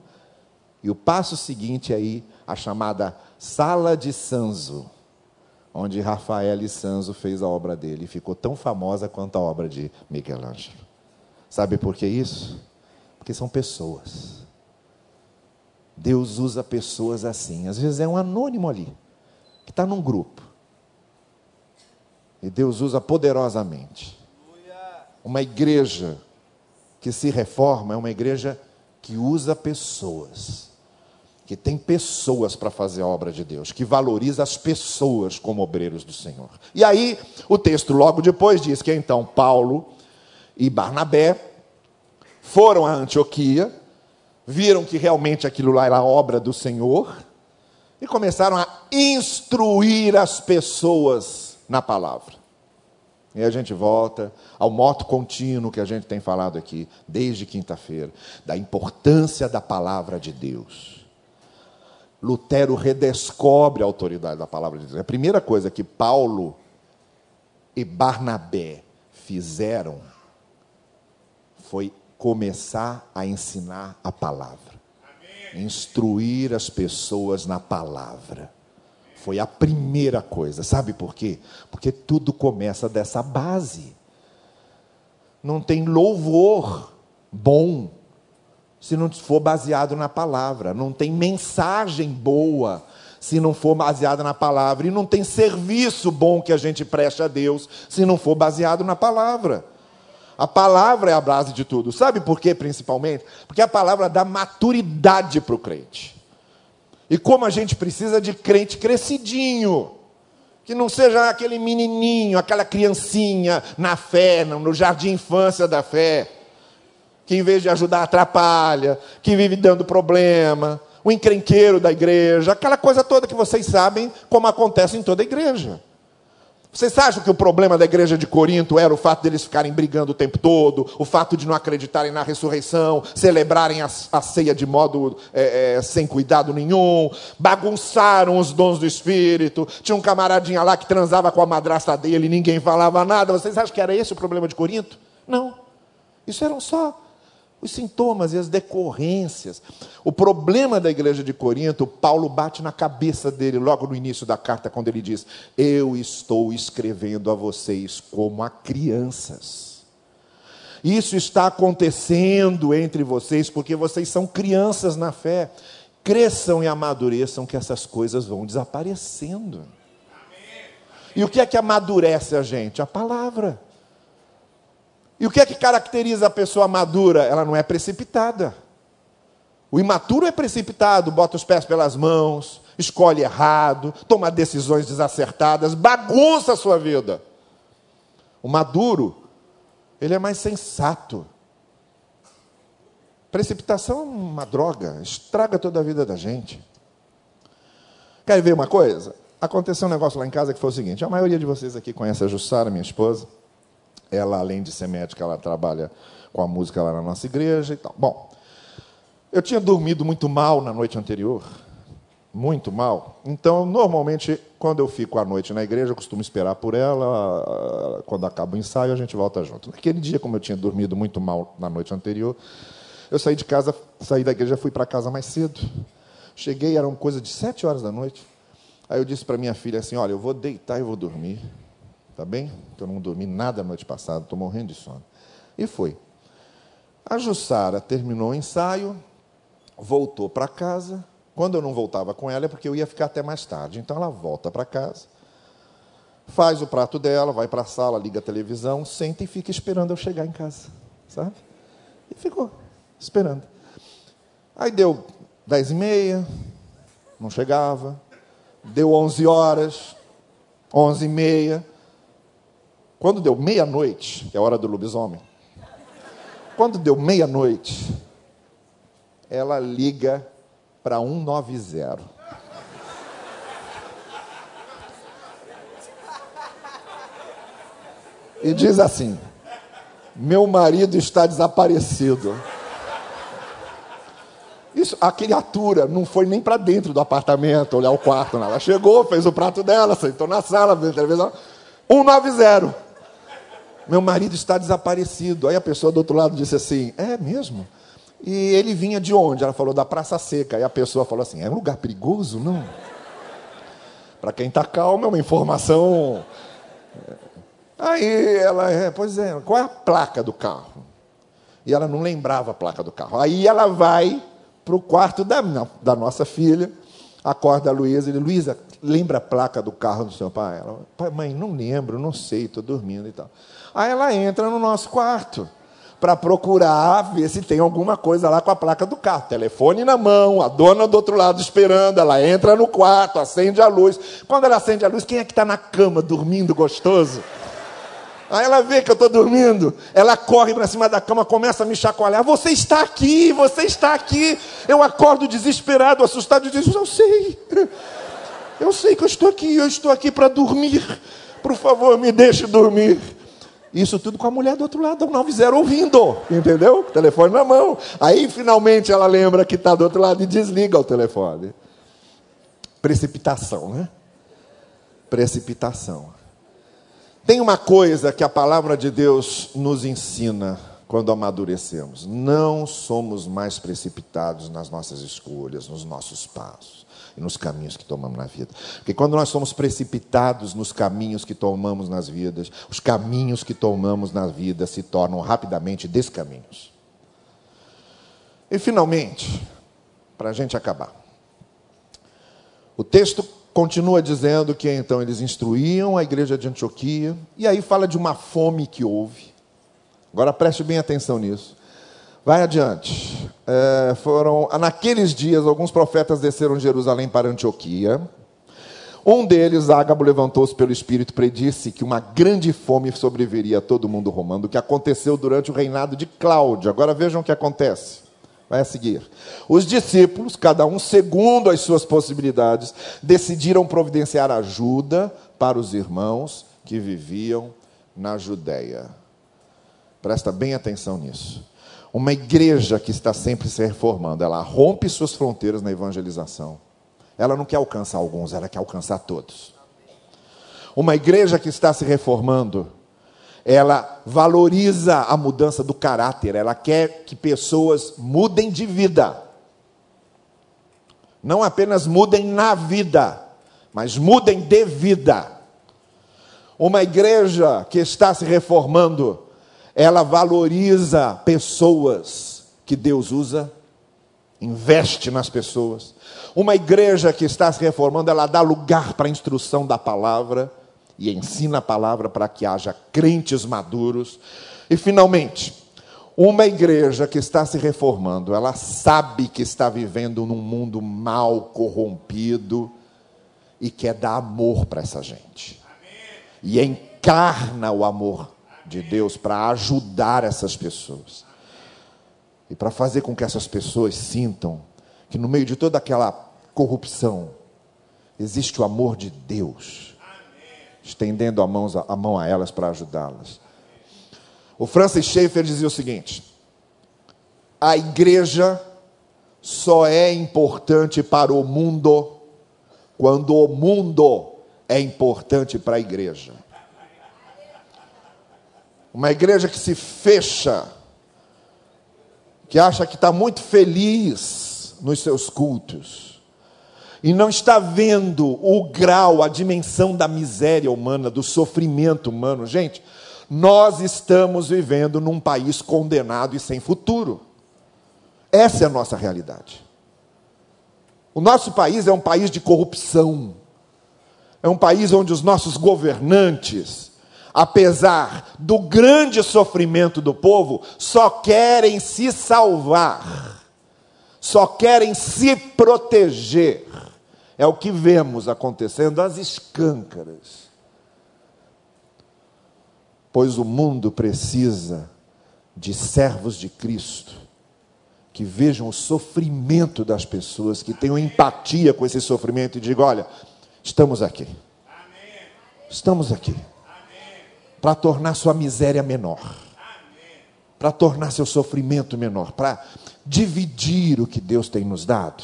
e o passo seguinte aí a chamada Sala de Sanzo, onde Rafael e Sanzo fez a obra dele e ficou tão famosa quanto a obra de Michelangelo. Sabe por que isso? Porque são pessoas. Deus usa pessoas assim. Às vezes é um anônimo ali, que está num grupo. E Deus usa poderosamente. Uma igreja que se reforma é uma igreja que usa pessoas que tem pessoas para fazer a obra de Deus, que valoriza as pessoas como obreiros do Senhor. E aí, o texto logo depois diz que então Paulo e Barnabé foram a Antioquia, viram que realmente aquilo lá era obra do Senhor e começaram a instruir as pessoas na palavra. E a gente volta ao moto contínuo que a gente tem falado aqui desde quinta-feira, da importância da palavra de Deus. Lutero redescobre a autoridade da palavra de Deus. A primeira coisa que Paulo e Barnabé fizeram foi começar a ensinar a palavra, Amém. instruir as pessoas na palavra. Foi a primeira coisa. Sabe por quê? Porque tudo começa dessa base. Não tem louvor bom se não for baseado na palavra. Não tem mensagem boa se não for baseada na palavra. E não tem serviço bom que a gente preste a Deus se não for baseado na palavra. A palavra é a base de tudo. Sabe por quê, principalmente? Porque a palavra dá maturidade para o crente. E como a gente precisa de crente crescidinho. Que não seja aquele menininho, aquela criancinha na fé, no jardim infância da fé. Que em vez de ajudar, atrapalha. Que vive dando problema. O encrenqueiro da igreja. Aquela coisa toda que vocês sabem como acontece em toda a igreja. Vocês acham que o problema da igreja de Corinto era o fato deles ficarem brigando o tempo todo, o fato de não acreditarem na ressurreição, celebrarem a, a ceia de modo é, é, sem cuidado nenhum, bagunçaram os dons do Espírito, tinha um camaradinha lá que transava com a madrasta dele e ninguém falava nada. Vocês acham que era esse o problema de Corinto? Não. Isso eram só os sintomas e as decorrências. O problema da igreja de Corinto, Paulo bate na cabeça dele logo no início da carta, quando ele diz: Eu estou escrevendo a vocês como a crianças. Isso está acontecendo entre vocês porque vocês são crianças na fé. Cresçam e amadureçam, que essas coisas vão desaparecendo. E o que é que amadurece a gente? A palavra. E o que é que caracteriza a pessoa madura? Ela não é precipitada. O imaturo é precipitado, bota os pés pelas mãos, escolhe errado, toma decisões desacertadas, bagunça a sua vida. O maduro, ele é mais sensato. Precipitação é uma droga, estraga toda a vida da gente. Quer ver uma coisa? Aconteceu um negócio lá em casa que foi o seguinte: a maioria de vocês aqui conhece a Jussara, minha esposa. Ela, além de ser médica, ela trabalha com a música lá na nossa igreja e tal. Bom, eu tinha dormido muito mal na noite anterior, muito mal. Então, normalmente, quando eu fico à noite na igreja, eu costumo esperar por ela. Quando acaba o ensaio, a gente volta junto. Naquele dia, como eu tinha dormido muito mal na noite anterior, eu saí de casa, saí da igreja, fui para casa mais cedo. Cheguei, eram coisa de sete horas da noite. Aí eu disse para minha filha assim: Olha, eu vou deitar e vou dormir. Tá bem? Eu não dormi nada a noite passada, estou morrendo de sono. E foi. A Jussara terminou o ensaio, voltou para casa. Quando eu não voltava com ela é porque eu ia ficar até mais tarde. Então ela volta para casa, faz o prato dela, vai para a sala, liga a televisão, senta e fica esperando eu chegar em casa. Sabe? E ficou esperando. Aí deu dez e meia, não chegava. Deu onze horas, onze e meia. Quando deu meia-noite, é hora do lobisomem, quando deu meia-noite, ela liga para 190. E diz assim: Meu marido está desaparecido. Isso, a criatura não foi nem para dentro do apartamento, olhar o quarto. Não. Ela chegou, fez o prato dela, sentou na sala, a televisão. 190 meu marido está desaparecido. Aí a pessoa do outro lado disse assim: É mesmo? E ele vinha de onde? Ela falou: Da Praça Seca. Aí a pessoa falou assim: É um lugar perigoso? Não. Para quem está calmo, é uma informação. Aí ela, é, pois é, qual é a placa do carro? E ela não lembrava a placa do carro. Aí ela vai para o quarto da, da nossa filha, acorda a Luísa e diz: Luísa, lembra a placa do carro do seu pai? Ela, pai, mãe, não lembro, não sei, estou dormindo e tal. Aí ela entra no nosso quarto para procurar ver se tem alguma coisa lá com a placa do carro. Telefone na mão, a dona do outro lado esperando. Ela entra no quarto, acende a luz. Quando ela acende a luz, quem é que está na cama dormindo gostoso? Aí ela vê que eu estou dormindo, ela corre para cima da cama, começa a me chacoalhar. Você está aqui, você está aqui. Eu acordo desesperado, assustado, e digo: Eu sei, eu sei que eu estou aqui, eu estou aqui para dormir. Por favor, me deixe dormir. Isso tudo com a mulher do outro lado, 90 ouvindo, entendeu? Telefone na mão. Aí finalmente ela lembra que está do outro lado e desliga o telefone. Precipitação, né? Precipitação. Tem uma coisa que a palavra de Deus nos ensina quando amadurecemos: não somos mais precipitados nas nossas escolhas, nos nossos passos e nos caminhos que tomamos na vida. Porque quando nós somos precipitados nos caminhos que tomamos nas vidas, os caminhos que tomamos na vida se tornam rapidamente descaminhos. E finalmente, para a gente acabar, o texto continua dizendo que então eles instruíam a igreja de Antioquia, e aí fala de uma fome que houve. Agora preste bem atenção nisso. Vai adiante. é, foram. Naqueles dias, alguns profetas desceram de Jerusalém para Antioquia. Um deles, Ágabo, levantou-se pelo Espírito e predisse que uma grande fome sobreviria a todo mundo romano, o que aconteceu durante o reinado de Cláudio. Agora vejam o que acontece. Vai a seguir. Os discípulos, cada um segundo as suas possibilidades, decidiram providenciar ajuda para os irmãos que viviam na Judéia. Presta bem atenção nisso. Uma igreja que está sempre se reformando, ela rompe suas fronteiras na evangelização. Ela não quer alcançar alguns, ela quer alcançar todos. Uma igreja que está se reformando, ela valoriza a mudança do caráter, ela quer que pessoas mudem de vida. Não apenas mudem na vida, mas mudem de vida. Uma igreja que está se reformando, ela valoriza pessoas que Deus usa, investe nas pessoas. Uma igreja que está se reformando, ela dá lugar para a instrução da palavra e ensina a palavra para que haja crentes maduros. E finalmente, uma igreja que está se reformando, ela sabe que está vivendo num mundo mal, corrompido e quer dar amor para essa gente. E encarna o amor de Deus para ajudar essas pessoas. E para fazer com que essas pessoas sintam que no meio de toda aquela corrupção, existe o amor de Deus, estendendo a, mãos, a mão a elas para ajudá-las. O Francis Schaeffer dizia o seguinte: a igreja só é importante para o mundo quando o mundo é importante para a igreja. Uma igreja que se fecha, que acha que está muito feliz nos seus cultos, e não está vendo o grau, a dimensão da miséria humana, do sofrimento humano. Gente, nós estamos vivendo num país condenado e sem futuro. Essa é a nossa realidade. O nosso país é um país de corrupção. É um país onde os nossos governantes, apesar do grande sofrimento do povo, só querem se salvar, só querem se proteger. É o que vemos acontecendo às escâncaras. Pois o mundo precisa de servos de Cristo que vejam o sofrimento das pessoas, que tenham empatia com esse sofrimento e digam: olha, estamos aqui. Estamos aqui. Para tornar sua miséria menor. Para tornar seu sofrimento menor. Para dividir o que Deus tem nos dado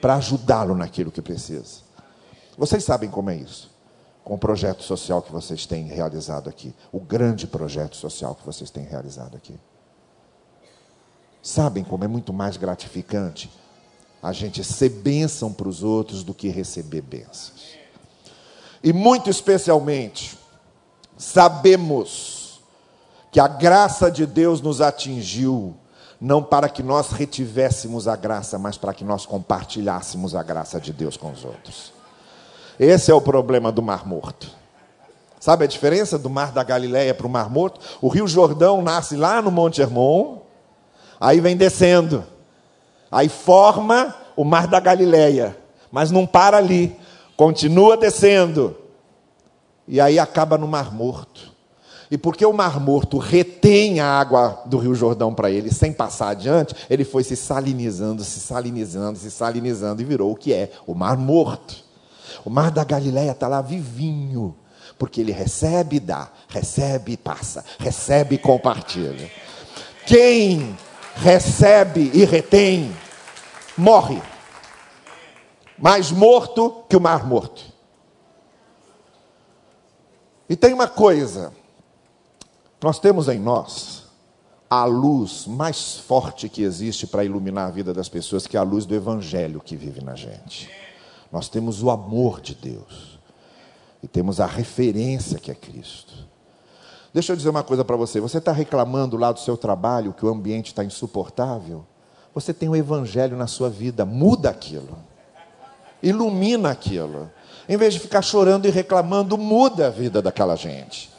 para ajudá-lo naquilo que precisa. Vocês sabem como é isso? Com o projeto social que vocês têm realizado aqui, o grande projeto social que vocês têm realizado aqui. Sabem como é muito mais gratificante a gente ser bênção para os outros do que receber bênçãos. E muito especialmente, sabemos que a graça de Deus nos atingiu não para que nós retivéssemos a graça, mas para que nós compartilhássemos a graça de Deus com os outros. Esse é o problema do Mar Morto. Sabe a diferença do Mar da Galileia para o Mar Morto? O Rio Jordão nasce lá no Monte Hermon, aí vem descendo, aí forma o Mar da Galileia, mas não para ali, continua descendo, e aí acaba no Mar Morto. E porque o Mar Morto retém a água do Rio Jordão para ele sem passar adiante, ele foi se salinizando, se salinizando, se salinizando e virou o que é o Mar Morto. O Mar da Galileia está lá vivinho, porque ele recebe e dá, recebe e passa, recebe e compartilha. Quem recebe e retém, morre. Mais morto que o Mar Morto. E tem uma coisa nós temos em nós a luz mais forte que existe para iluminar a vida das pessoas, que é a luz do Evangelho que vive na gente. Nós temos o amor de Deus e temos a referência que é Cristo. Deixa eu dizer uma coisa para você: você está reclamando lá do seu trabalho que o ambiente está insuportável? Você tem o Evangelho na sua vida, muda aquilo, ilumina aquilo. Em vez de ficar chorando e reclamando, muda a vida daquela gente.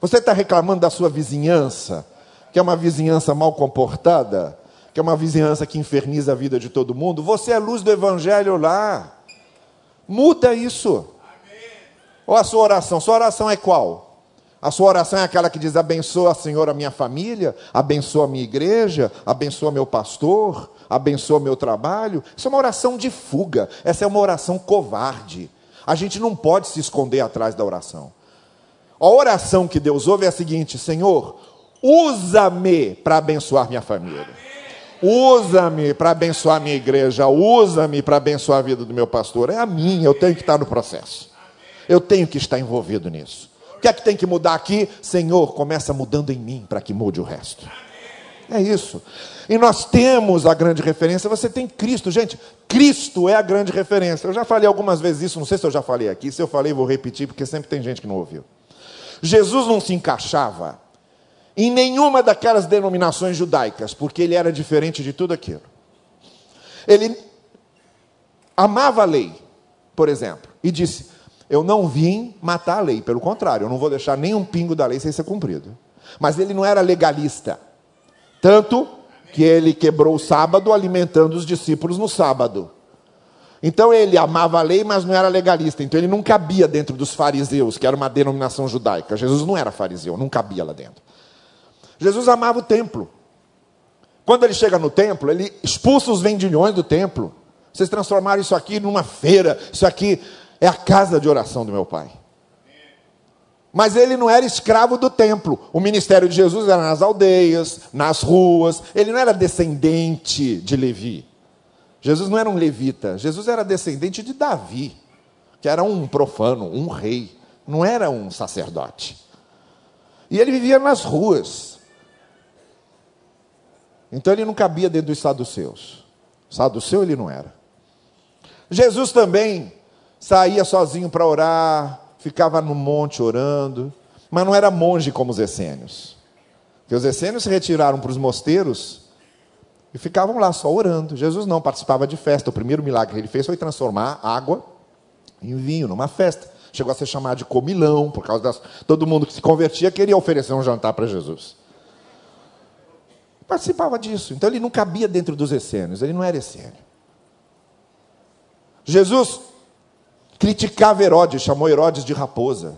Você está reclamando da sua vizinhança, que é uma vizinhança mal comportada, que é uma vizinhança que inferniza a vida de todo mundo. Você é luz do evangelho lá. Muda isso. Ou a sua oração? Sua oração é qual? A sua oração é aquela que diz: abençoa, Senhor, a minha família, abençoa a minha igreja, abençoa meu pastor, abençoa meu trabalho. Isso é uma oração de fuga, essa é uma oração covarde. A gente não pode se esconder atrás da oração. A oração que Deus ouve é a seguinte: Senhor, usa-me para abençoar minha família. Usa-me para abençoar minha igreja, usa-me para abençoar a vida do meu pastor. É a minha, eu tenho que estar no processo. Eu tenho que estar envolvido nisso. O que é que tem que mudar aqui? Senhor, começa mudando em mim para que mude o resto. É isso. E nós temos a grande referência. Você tem Cristo, gente. Cristo é a grande referência. Eu já falei algumas vezes isso, não sei se eu já falei aqui. Se eu falei, vou repetir, porque sempre tem gente que não ouviu. Jesus não se encaixava em nenhuma daquelas denominações judaicas, porque ele era diferente de tudo aquilo. Ele amava a lei, por exemplo, e disse: Eu não vim matar a lei, pelo contrário, eu não vou deixar nenhum pingo da lei sem ser cumprido. Mas ele não era legalista, tanto que ele quebrou o sábado alimentando os discípulos no sábado. Então ele amava a lei, mas não era legalista. Então ele não cabia dentro dos fariseus, que era uma denominação judaica. Jesus não era fariseu, não cabia lá dentro. Jesus amava o templo. Quando ele chega no templo, ele expulsa os vendilhões do templo. Vocês transformaram isso aqui numa feira. Isso aqui é a casa de oração do meu pai. Mas ele não era escravo do templo. O ministério de Jesus era nas aldeias, nas ruas. Ele não era descendente de Levi. Jesus não era um levita. Jesus era descendente de Davi, que era um profano, um rei. Não era um sacerdote. E ele vivia nas ruas. Então ele não cabia dentro dos saduceus. Saduceu ele não era. Jesus também saía sozinho para orar, ficava no monte orando, mas não era monge como os essênios. Porque os essênios se retiraram para os mosteiros e ficavam lá só orando. Jesus não participava de festa. O primeiro milagre que ele fez foi transformar água em vinho numa festa. Chegou a ser chamado de comilão, por causa das. Todo mundo que se convertia queria oferecer um jantar para Jesus. Participava disso. Então ele não cabia dentro dos essênios, ele não era essênio. Jesus criticava Herodes, chamou Herodes de raposa.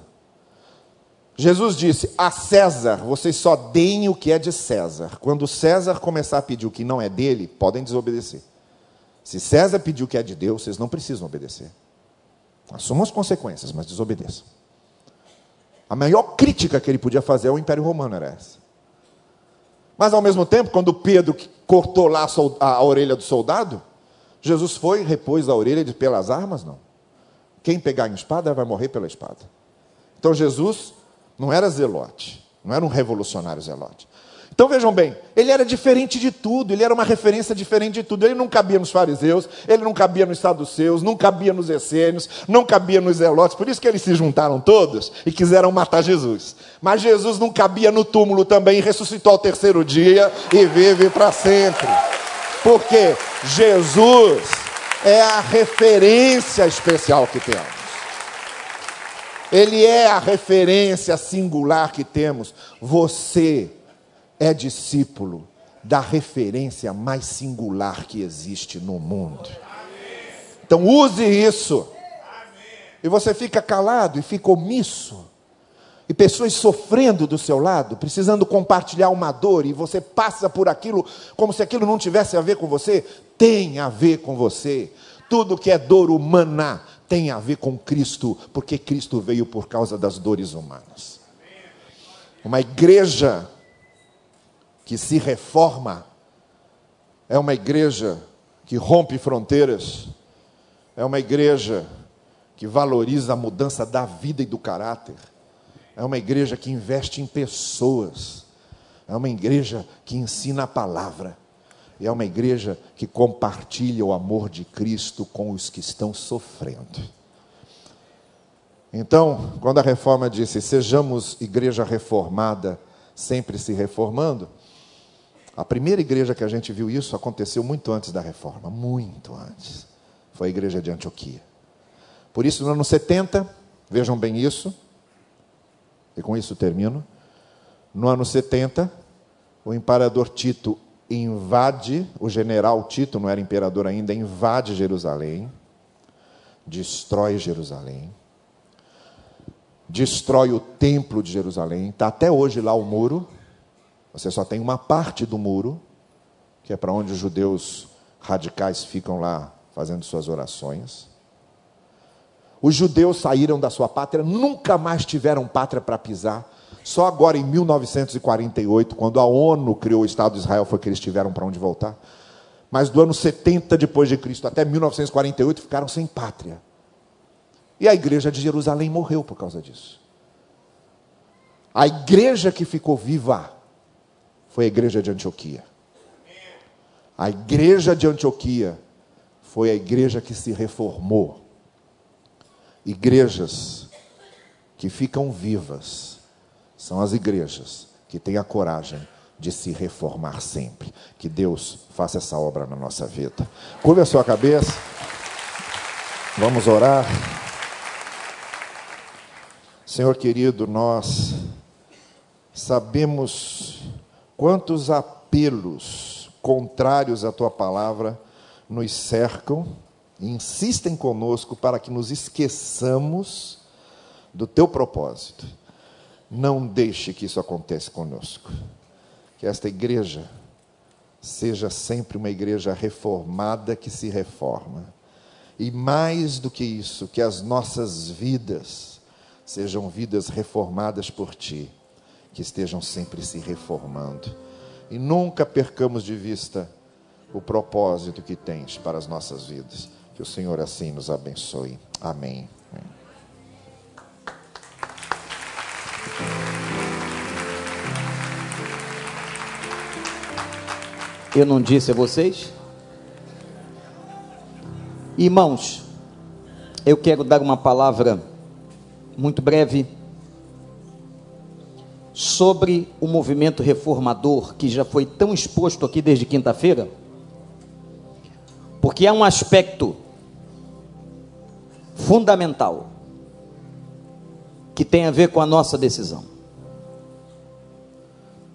Jesus disse: A César, vocês só deem o que é de César. Quando César começar a pedir o que não é dele, podem desobedecer. Se César pediu o que é de Deus, vocês não precisam obedecer. Assumam as consequências, mas desobedeçam. A maior crítica que ele podia fazer ao Império Romano era essa. Mas ao mesmo tempo, quando Pedro cortou lá a, a, orelha do soldado, Jesus foi e repôs a orelha de pelas armas? Não. Quem pegar em espada vai morrer pela espada. Então Jesus não era zelote, não era um revolucionário zelote. Então vejam bem, ele era diferente de tudo, ele era uma referência diferente de tudo. Ele não cabia nos fariseus, ele não cabia nos saduceus, não cabia nos essênios, não cabia nos zelotes. Por isso que eles se juntaram todos e quiseram matar Jesus. Mas Jesus não cabia no túmulo também, ressuscitou ao terceiro dia e vive para sempre. Porque Jesus é a referência especial que temos. Ele é a referência singular que temos. Você é discípulo da referência mais singular que existe no mundo. Então use isso. E você fica calado e fica omisso. E pessoas sofrendo do seu lado, precisando compartilhar uma dor, e você passa por aquilo como se aquilo não tivesse a ver com você, tem a ver com você. Tudo que é dor humana tem a ver com Cristo, porque Cristo veio por causa das dores humanas. Uma igreja que se reforma, é uma igreja que rompe fronteiras, é uma igreja que valoriza a mudança da vida e do caráter, é uma igreja que investe em pessoas, é uma igreja que ensina a palavra, e é uma igreja que compartilha o amor de Cristo com os que estão sofrendo. Então, quando a reforma disse, sejamos igreja reformada, sempre se reformando, a primeira igreja que a gente viu isso aconteceu muito antes da reforma, muito antes. Foi a igreja de Antioquia. Por isso, no ano 70, vejam bem isso, e com isso termino. No ano 70, o imperador Tito invade, o general Tito não era imperador ainda, invade Jerusalém, destrói Jerusalém, destrói o templo de Jerusalém, está até hoje lá o muro, você só tem uma parte do muro, que é para onde os judeus radicais ficam lá fazendo suas orações. Os judeus saíram da sua pátria, nunca mais tiveram pátria para pisar. Só agora em 1948, quando a ONU criou o Estado de Israel, foi que eles tiveram para onde voltar. Mas do ano 70 depois de Cristo até 1948 ficaram sem pátria. E a igreja de Jerusalém morreu por causa disso. A igreja que ficou viva foi a igreja de Antioquia. A igreja de Antioquia foi a igreja que se reformou. Igrejas que ficam vivas são as igrejas que têm a coragem de se reformar sempre. Que Deus faça essa obra na nossa vida. Curva a sua cabeça. Vamos orar. Senhor querido, nós sabemos quantos apelos contrários à tua palavra nos cercam e insistem conosco para que nos esqueçamos do teu propósito. Não deixe que isso aconteça conosco. Que esta igreja seja sempre uma igreja reformada que se reforma. E mais do que isso, que as nossas vidas sejam vidas reformadas por ti, que estejam sempre se reformando. E nunca percamos de vista o propósito que tens para as nossas vidas. Que o Senhor assim nos abençoe. Amém. Eu não disse a vocês? Irmãos, eu quero dar uma palavra muito breve sobre o movimento reformador que já foi tão exposto aqui desde quinta-feira, porque é um aspecto fundamental que tem a ver com a nossa decisão.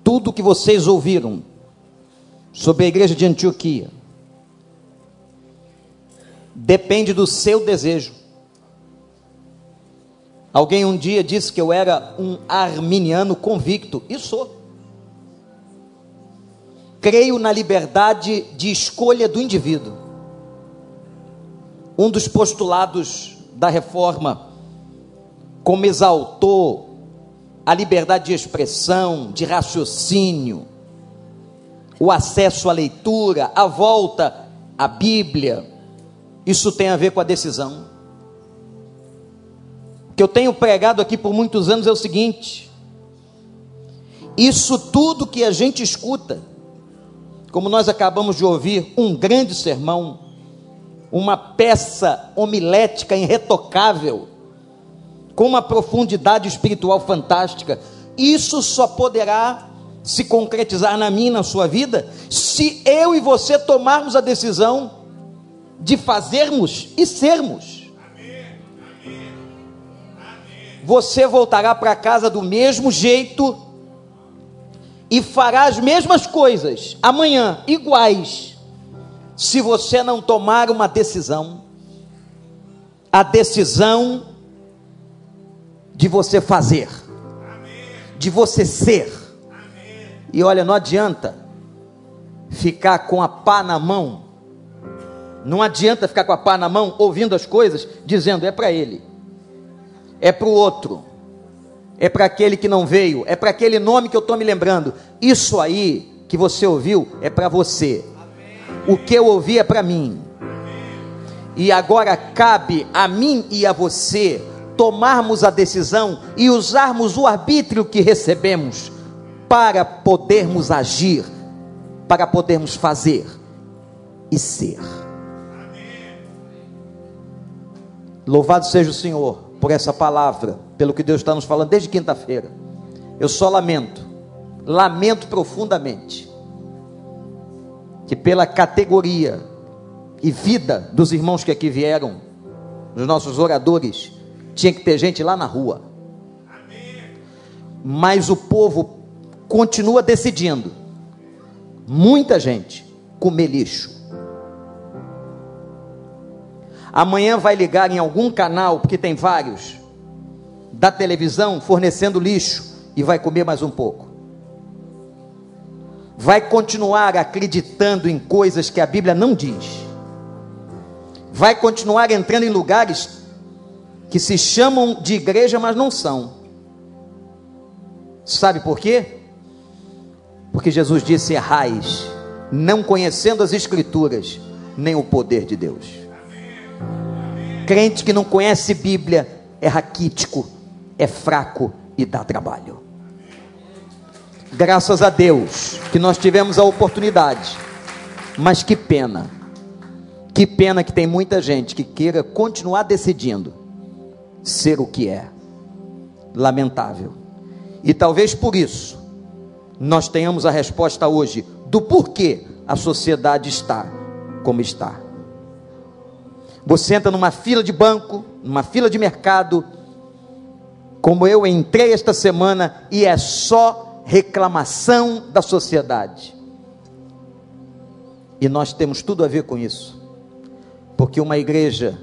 Tudo que vocês ouviram sobre a igreja de Antioquia depende do seu desejo. Alguém um dia disse que eu era um arminiano convicto, e sou. Creio na liberdade de escolha do indivíduo. Um dos postulados da reforma, como exaltou a liberdade de expressão, de raciocínio, o acesso à leitura, a volta à Bíblia, isso tem a ver com a decisão. O que eu tenho pregado aqui por muitos anos é o seguinte: isso tudo que a gente escuta, como nós acabamos de ouvir, um grande sermão, uma peça homilética irretocável, com uma profundidade espiritual fantástica, isso só poderá se concretizar na minha, na sua vida, se eu e você tomarmos a decisão de fazermos e sermos. Você voltará para casa do mesmo jeito e fará as mesmas coisas amanhã, iguais, se você não tomar uma decisão. A decisão de você fazer, de você ser e olha, não adianta ficar com a pá na mão. Não adianta ficar com a pá na mão, ouvindo as coisas, dizendo é para ele, é para o outro, é para aquele que não veio, é para aquele nome que eu estou me lembrando. Isso aí que você ouviu é para você. O que eu ouvi é para mim. E agora cabe a mim e a você tomarmos a decisão e usarmos o arbítrio que recebemos para podermos agir, para podermos fazer e ser. Louvado seja o Senhor por essa palavra, pelo que Deus está nos falando desde quinta-feira. Eu só lamento, lamento profundamente, que pela categoria e vida dos irmãos que aqui vieram, dos nossos oradores, tinha que ter gente lá na rua. Mas o povo continua decidindo muita gente, comer lixo. Amanhã vai ligar em algum canal, porque tem vários, da televisão fornecendo lixo e vai comer mais um pouco. Vai continuar acreditando em coisas que a Bíblia não diz. Vai continuar entrando em lugares que se chamam de igreja, mas não são. Sabe por quê? Porque Jesus disse: errais, não conhecendo as Escrituras, nem o poder de Deus. Crente que não conhece Bíblia é raquítico, é fraco e dá trabalho. Graças a Deus que nós tivemos a oportunidade, mas que pena, que pena que tem muita gente que queira continuar decidindo ser o que é. Lamentável. E talvez por isso nós tenhamos a resposta hoje do porquê a sociedade está como está. Você entra numa fila de banco, numa fila de mercado, como eu entrei esta semana, e é só reclamação da sociedade. E nós temos tudo a ver com isso, porque uma igreja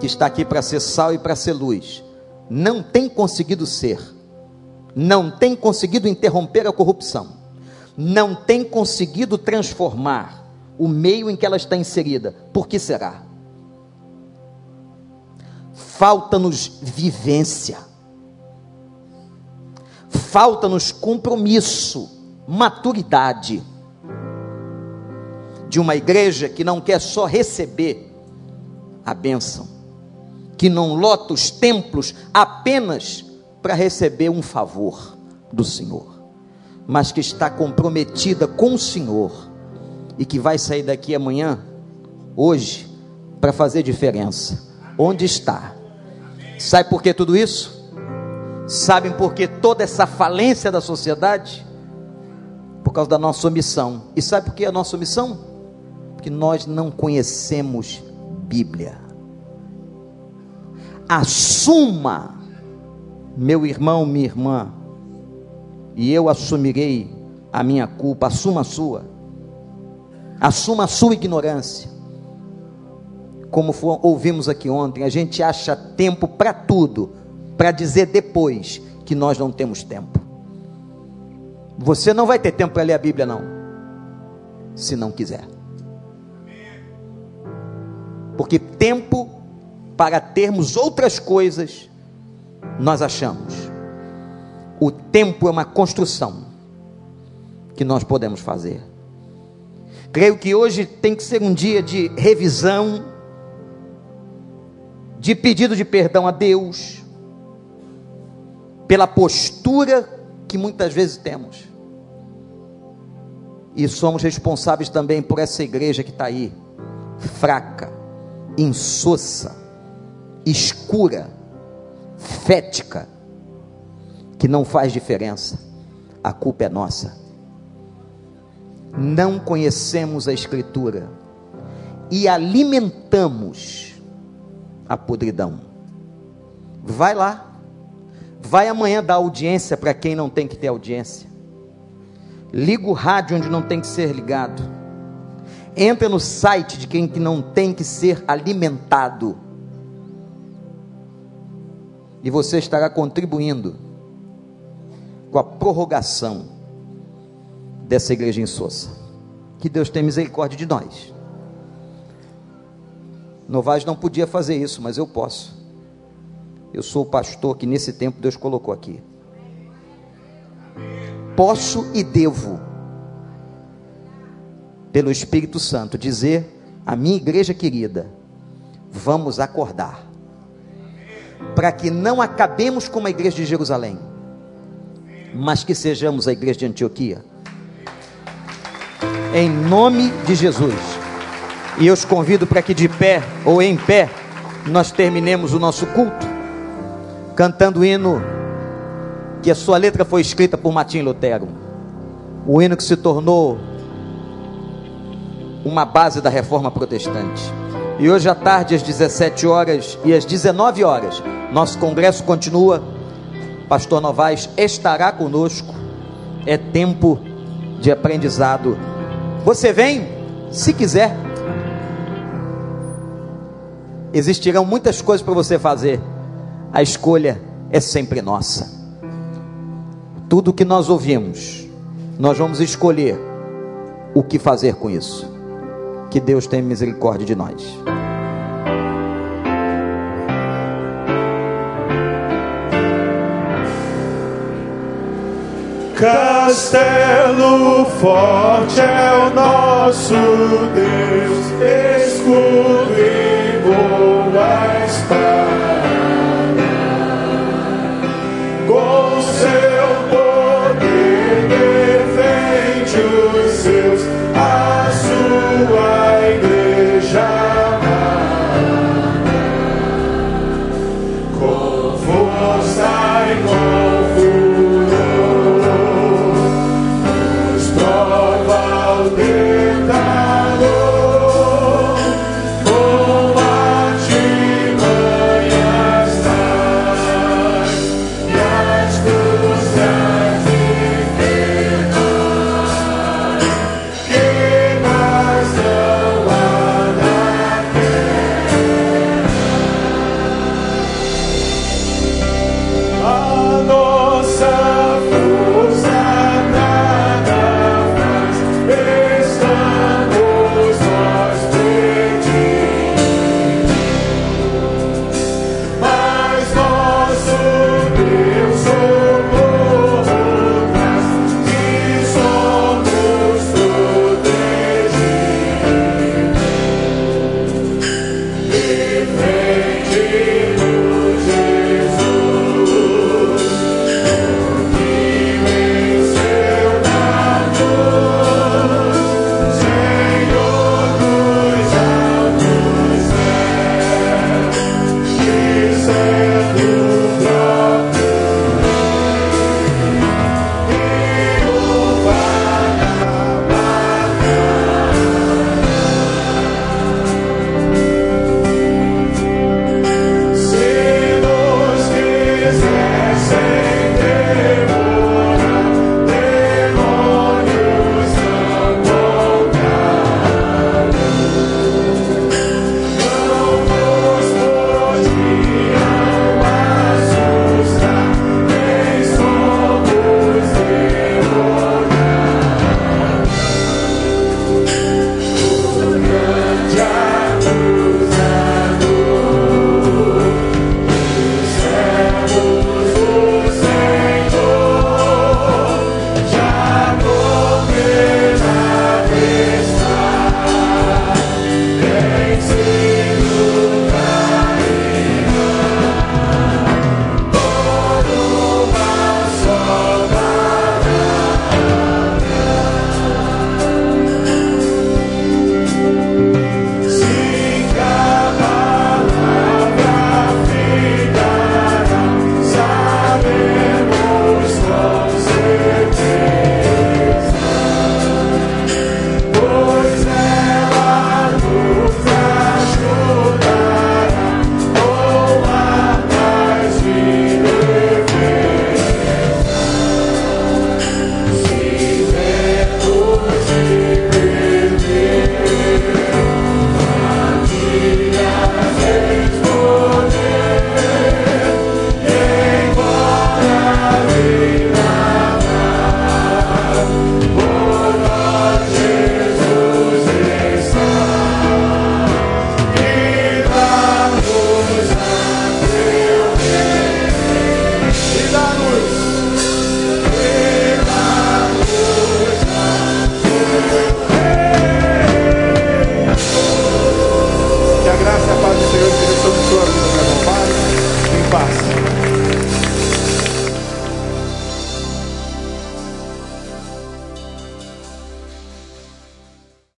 que está aqui para ser sal e para ser luz, não tem conseguido ser, não tem conseguido interromper a corrupção, não tem conseguido transformar o meio em que ela está inserida. Por que será? Falta-nos vivência, falta-nos compromisso, maturidade de uma igreja que não quer só receber a bênção, que não lota os templos apenas para receber um favor do Senhor, mas que está comprometida com o Senhor e que vai sair daqui amanhã, hoje, para fazer diferença. Onde está? Sabe por que tudo isso? Sabem por que toda essa falência da sociedade? Por causa da nossa omissão. E sabe por que a nossa omissão? Porque nós não conhecemos Bíblia assuma, meu irmão, minha irmã, e eu assumirei a minha culpa, assuma a sua, assuma a sua ignorância. Como for, ouvimos aqui ontem, a gente acha tempo para tudo, para dizer depois que nós não temos tempo. Você não vai ter tempo para ler a Bíblia, não, se não quiser. Porque tempo para termos outras coisas, nós achamos. O tempo é uma construção que nós podemos fazer. Creio que hoje tem que ser um dia de revisão, de pedido de perdão a Deus, pela postura que muitas vezes temos. E somos responsáveis também por essa igreja que está aí, fraca, insossa, escura, fética, que não faz diferença, a culpa é nossa. Não conhecemos a Escritura e alimentamos a podridão. Vai lá, vai amanhã dar audiência para quem não tem que ter audiência. Liga o rádio onde não tem que ser ligado. Entra no site de quem que não tem que ser alimentado e você estará contribuindo com a prorrogação dessa igreja insossa. Que Deus tenha misericórdia de nós. Novaes não podia fazer isso, mas eu posso. Eu sou o pastor que nesse tempo Deus colocou aqui. Posso e devo, pelo Espírito Santo, dizer à minha igreja querida: vamos acordar para que não acabemos como a igreja de Jerusalém, mas que sejamos a igreja de Antioquia. Em nome de Jesus. E eu os convido para que de pé ou em pé nós terminemos o nosso culto cantando o hino que a sua letra foi escrita por Martim Lutero. O hino que se tornou uma base da reforma protestante. E hoje à tarde, às 17 horas e às 19 horas, nosso congresso continua. Pastor Novaes estará conosco. É tempo de aprendizado. Você vem, se quiser. Existirão muitas coisas para você fazer. A escolha é sempre nossa. Tudo que nós ouvimos, nós vamos escolher o que fazer com isso. Que Deus tenha misericórdia de nós. Castelo forte é o nosso Deus,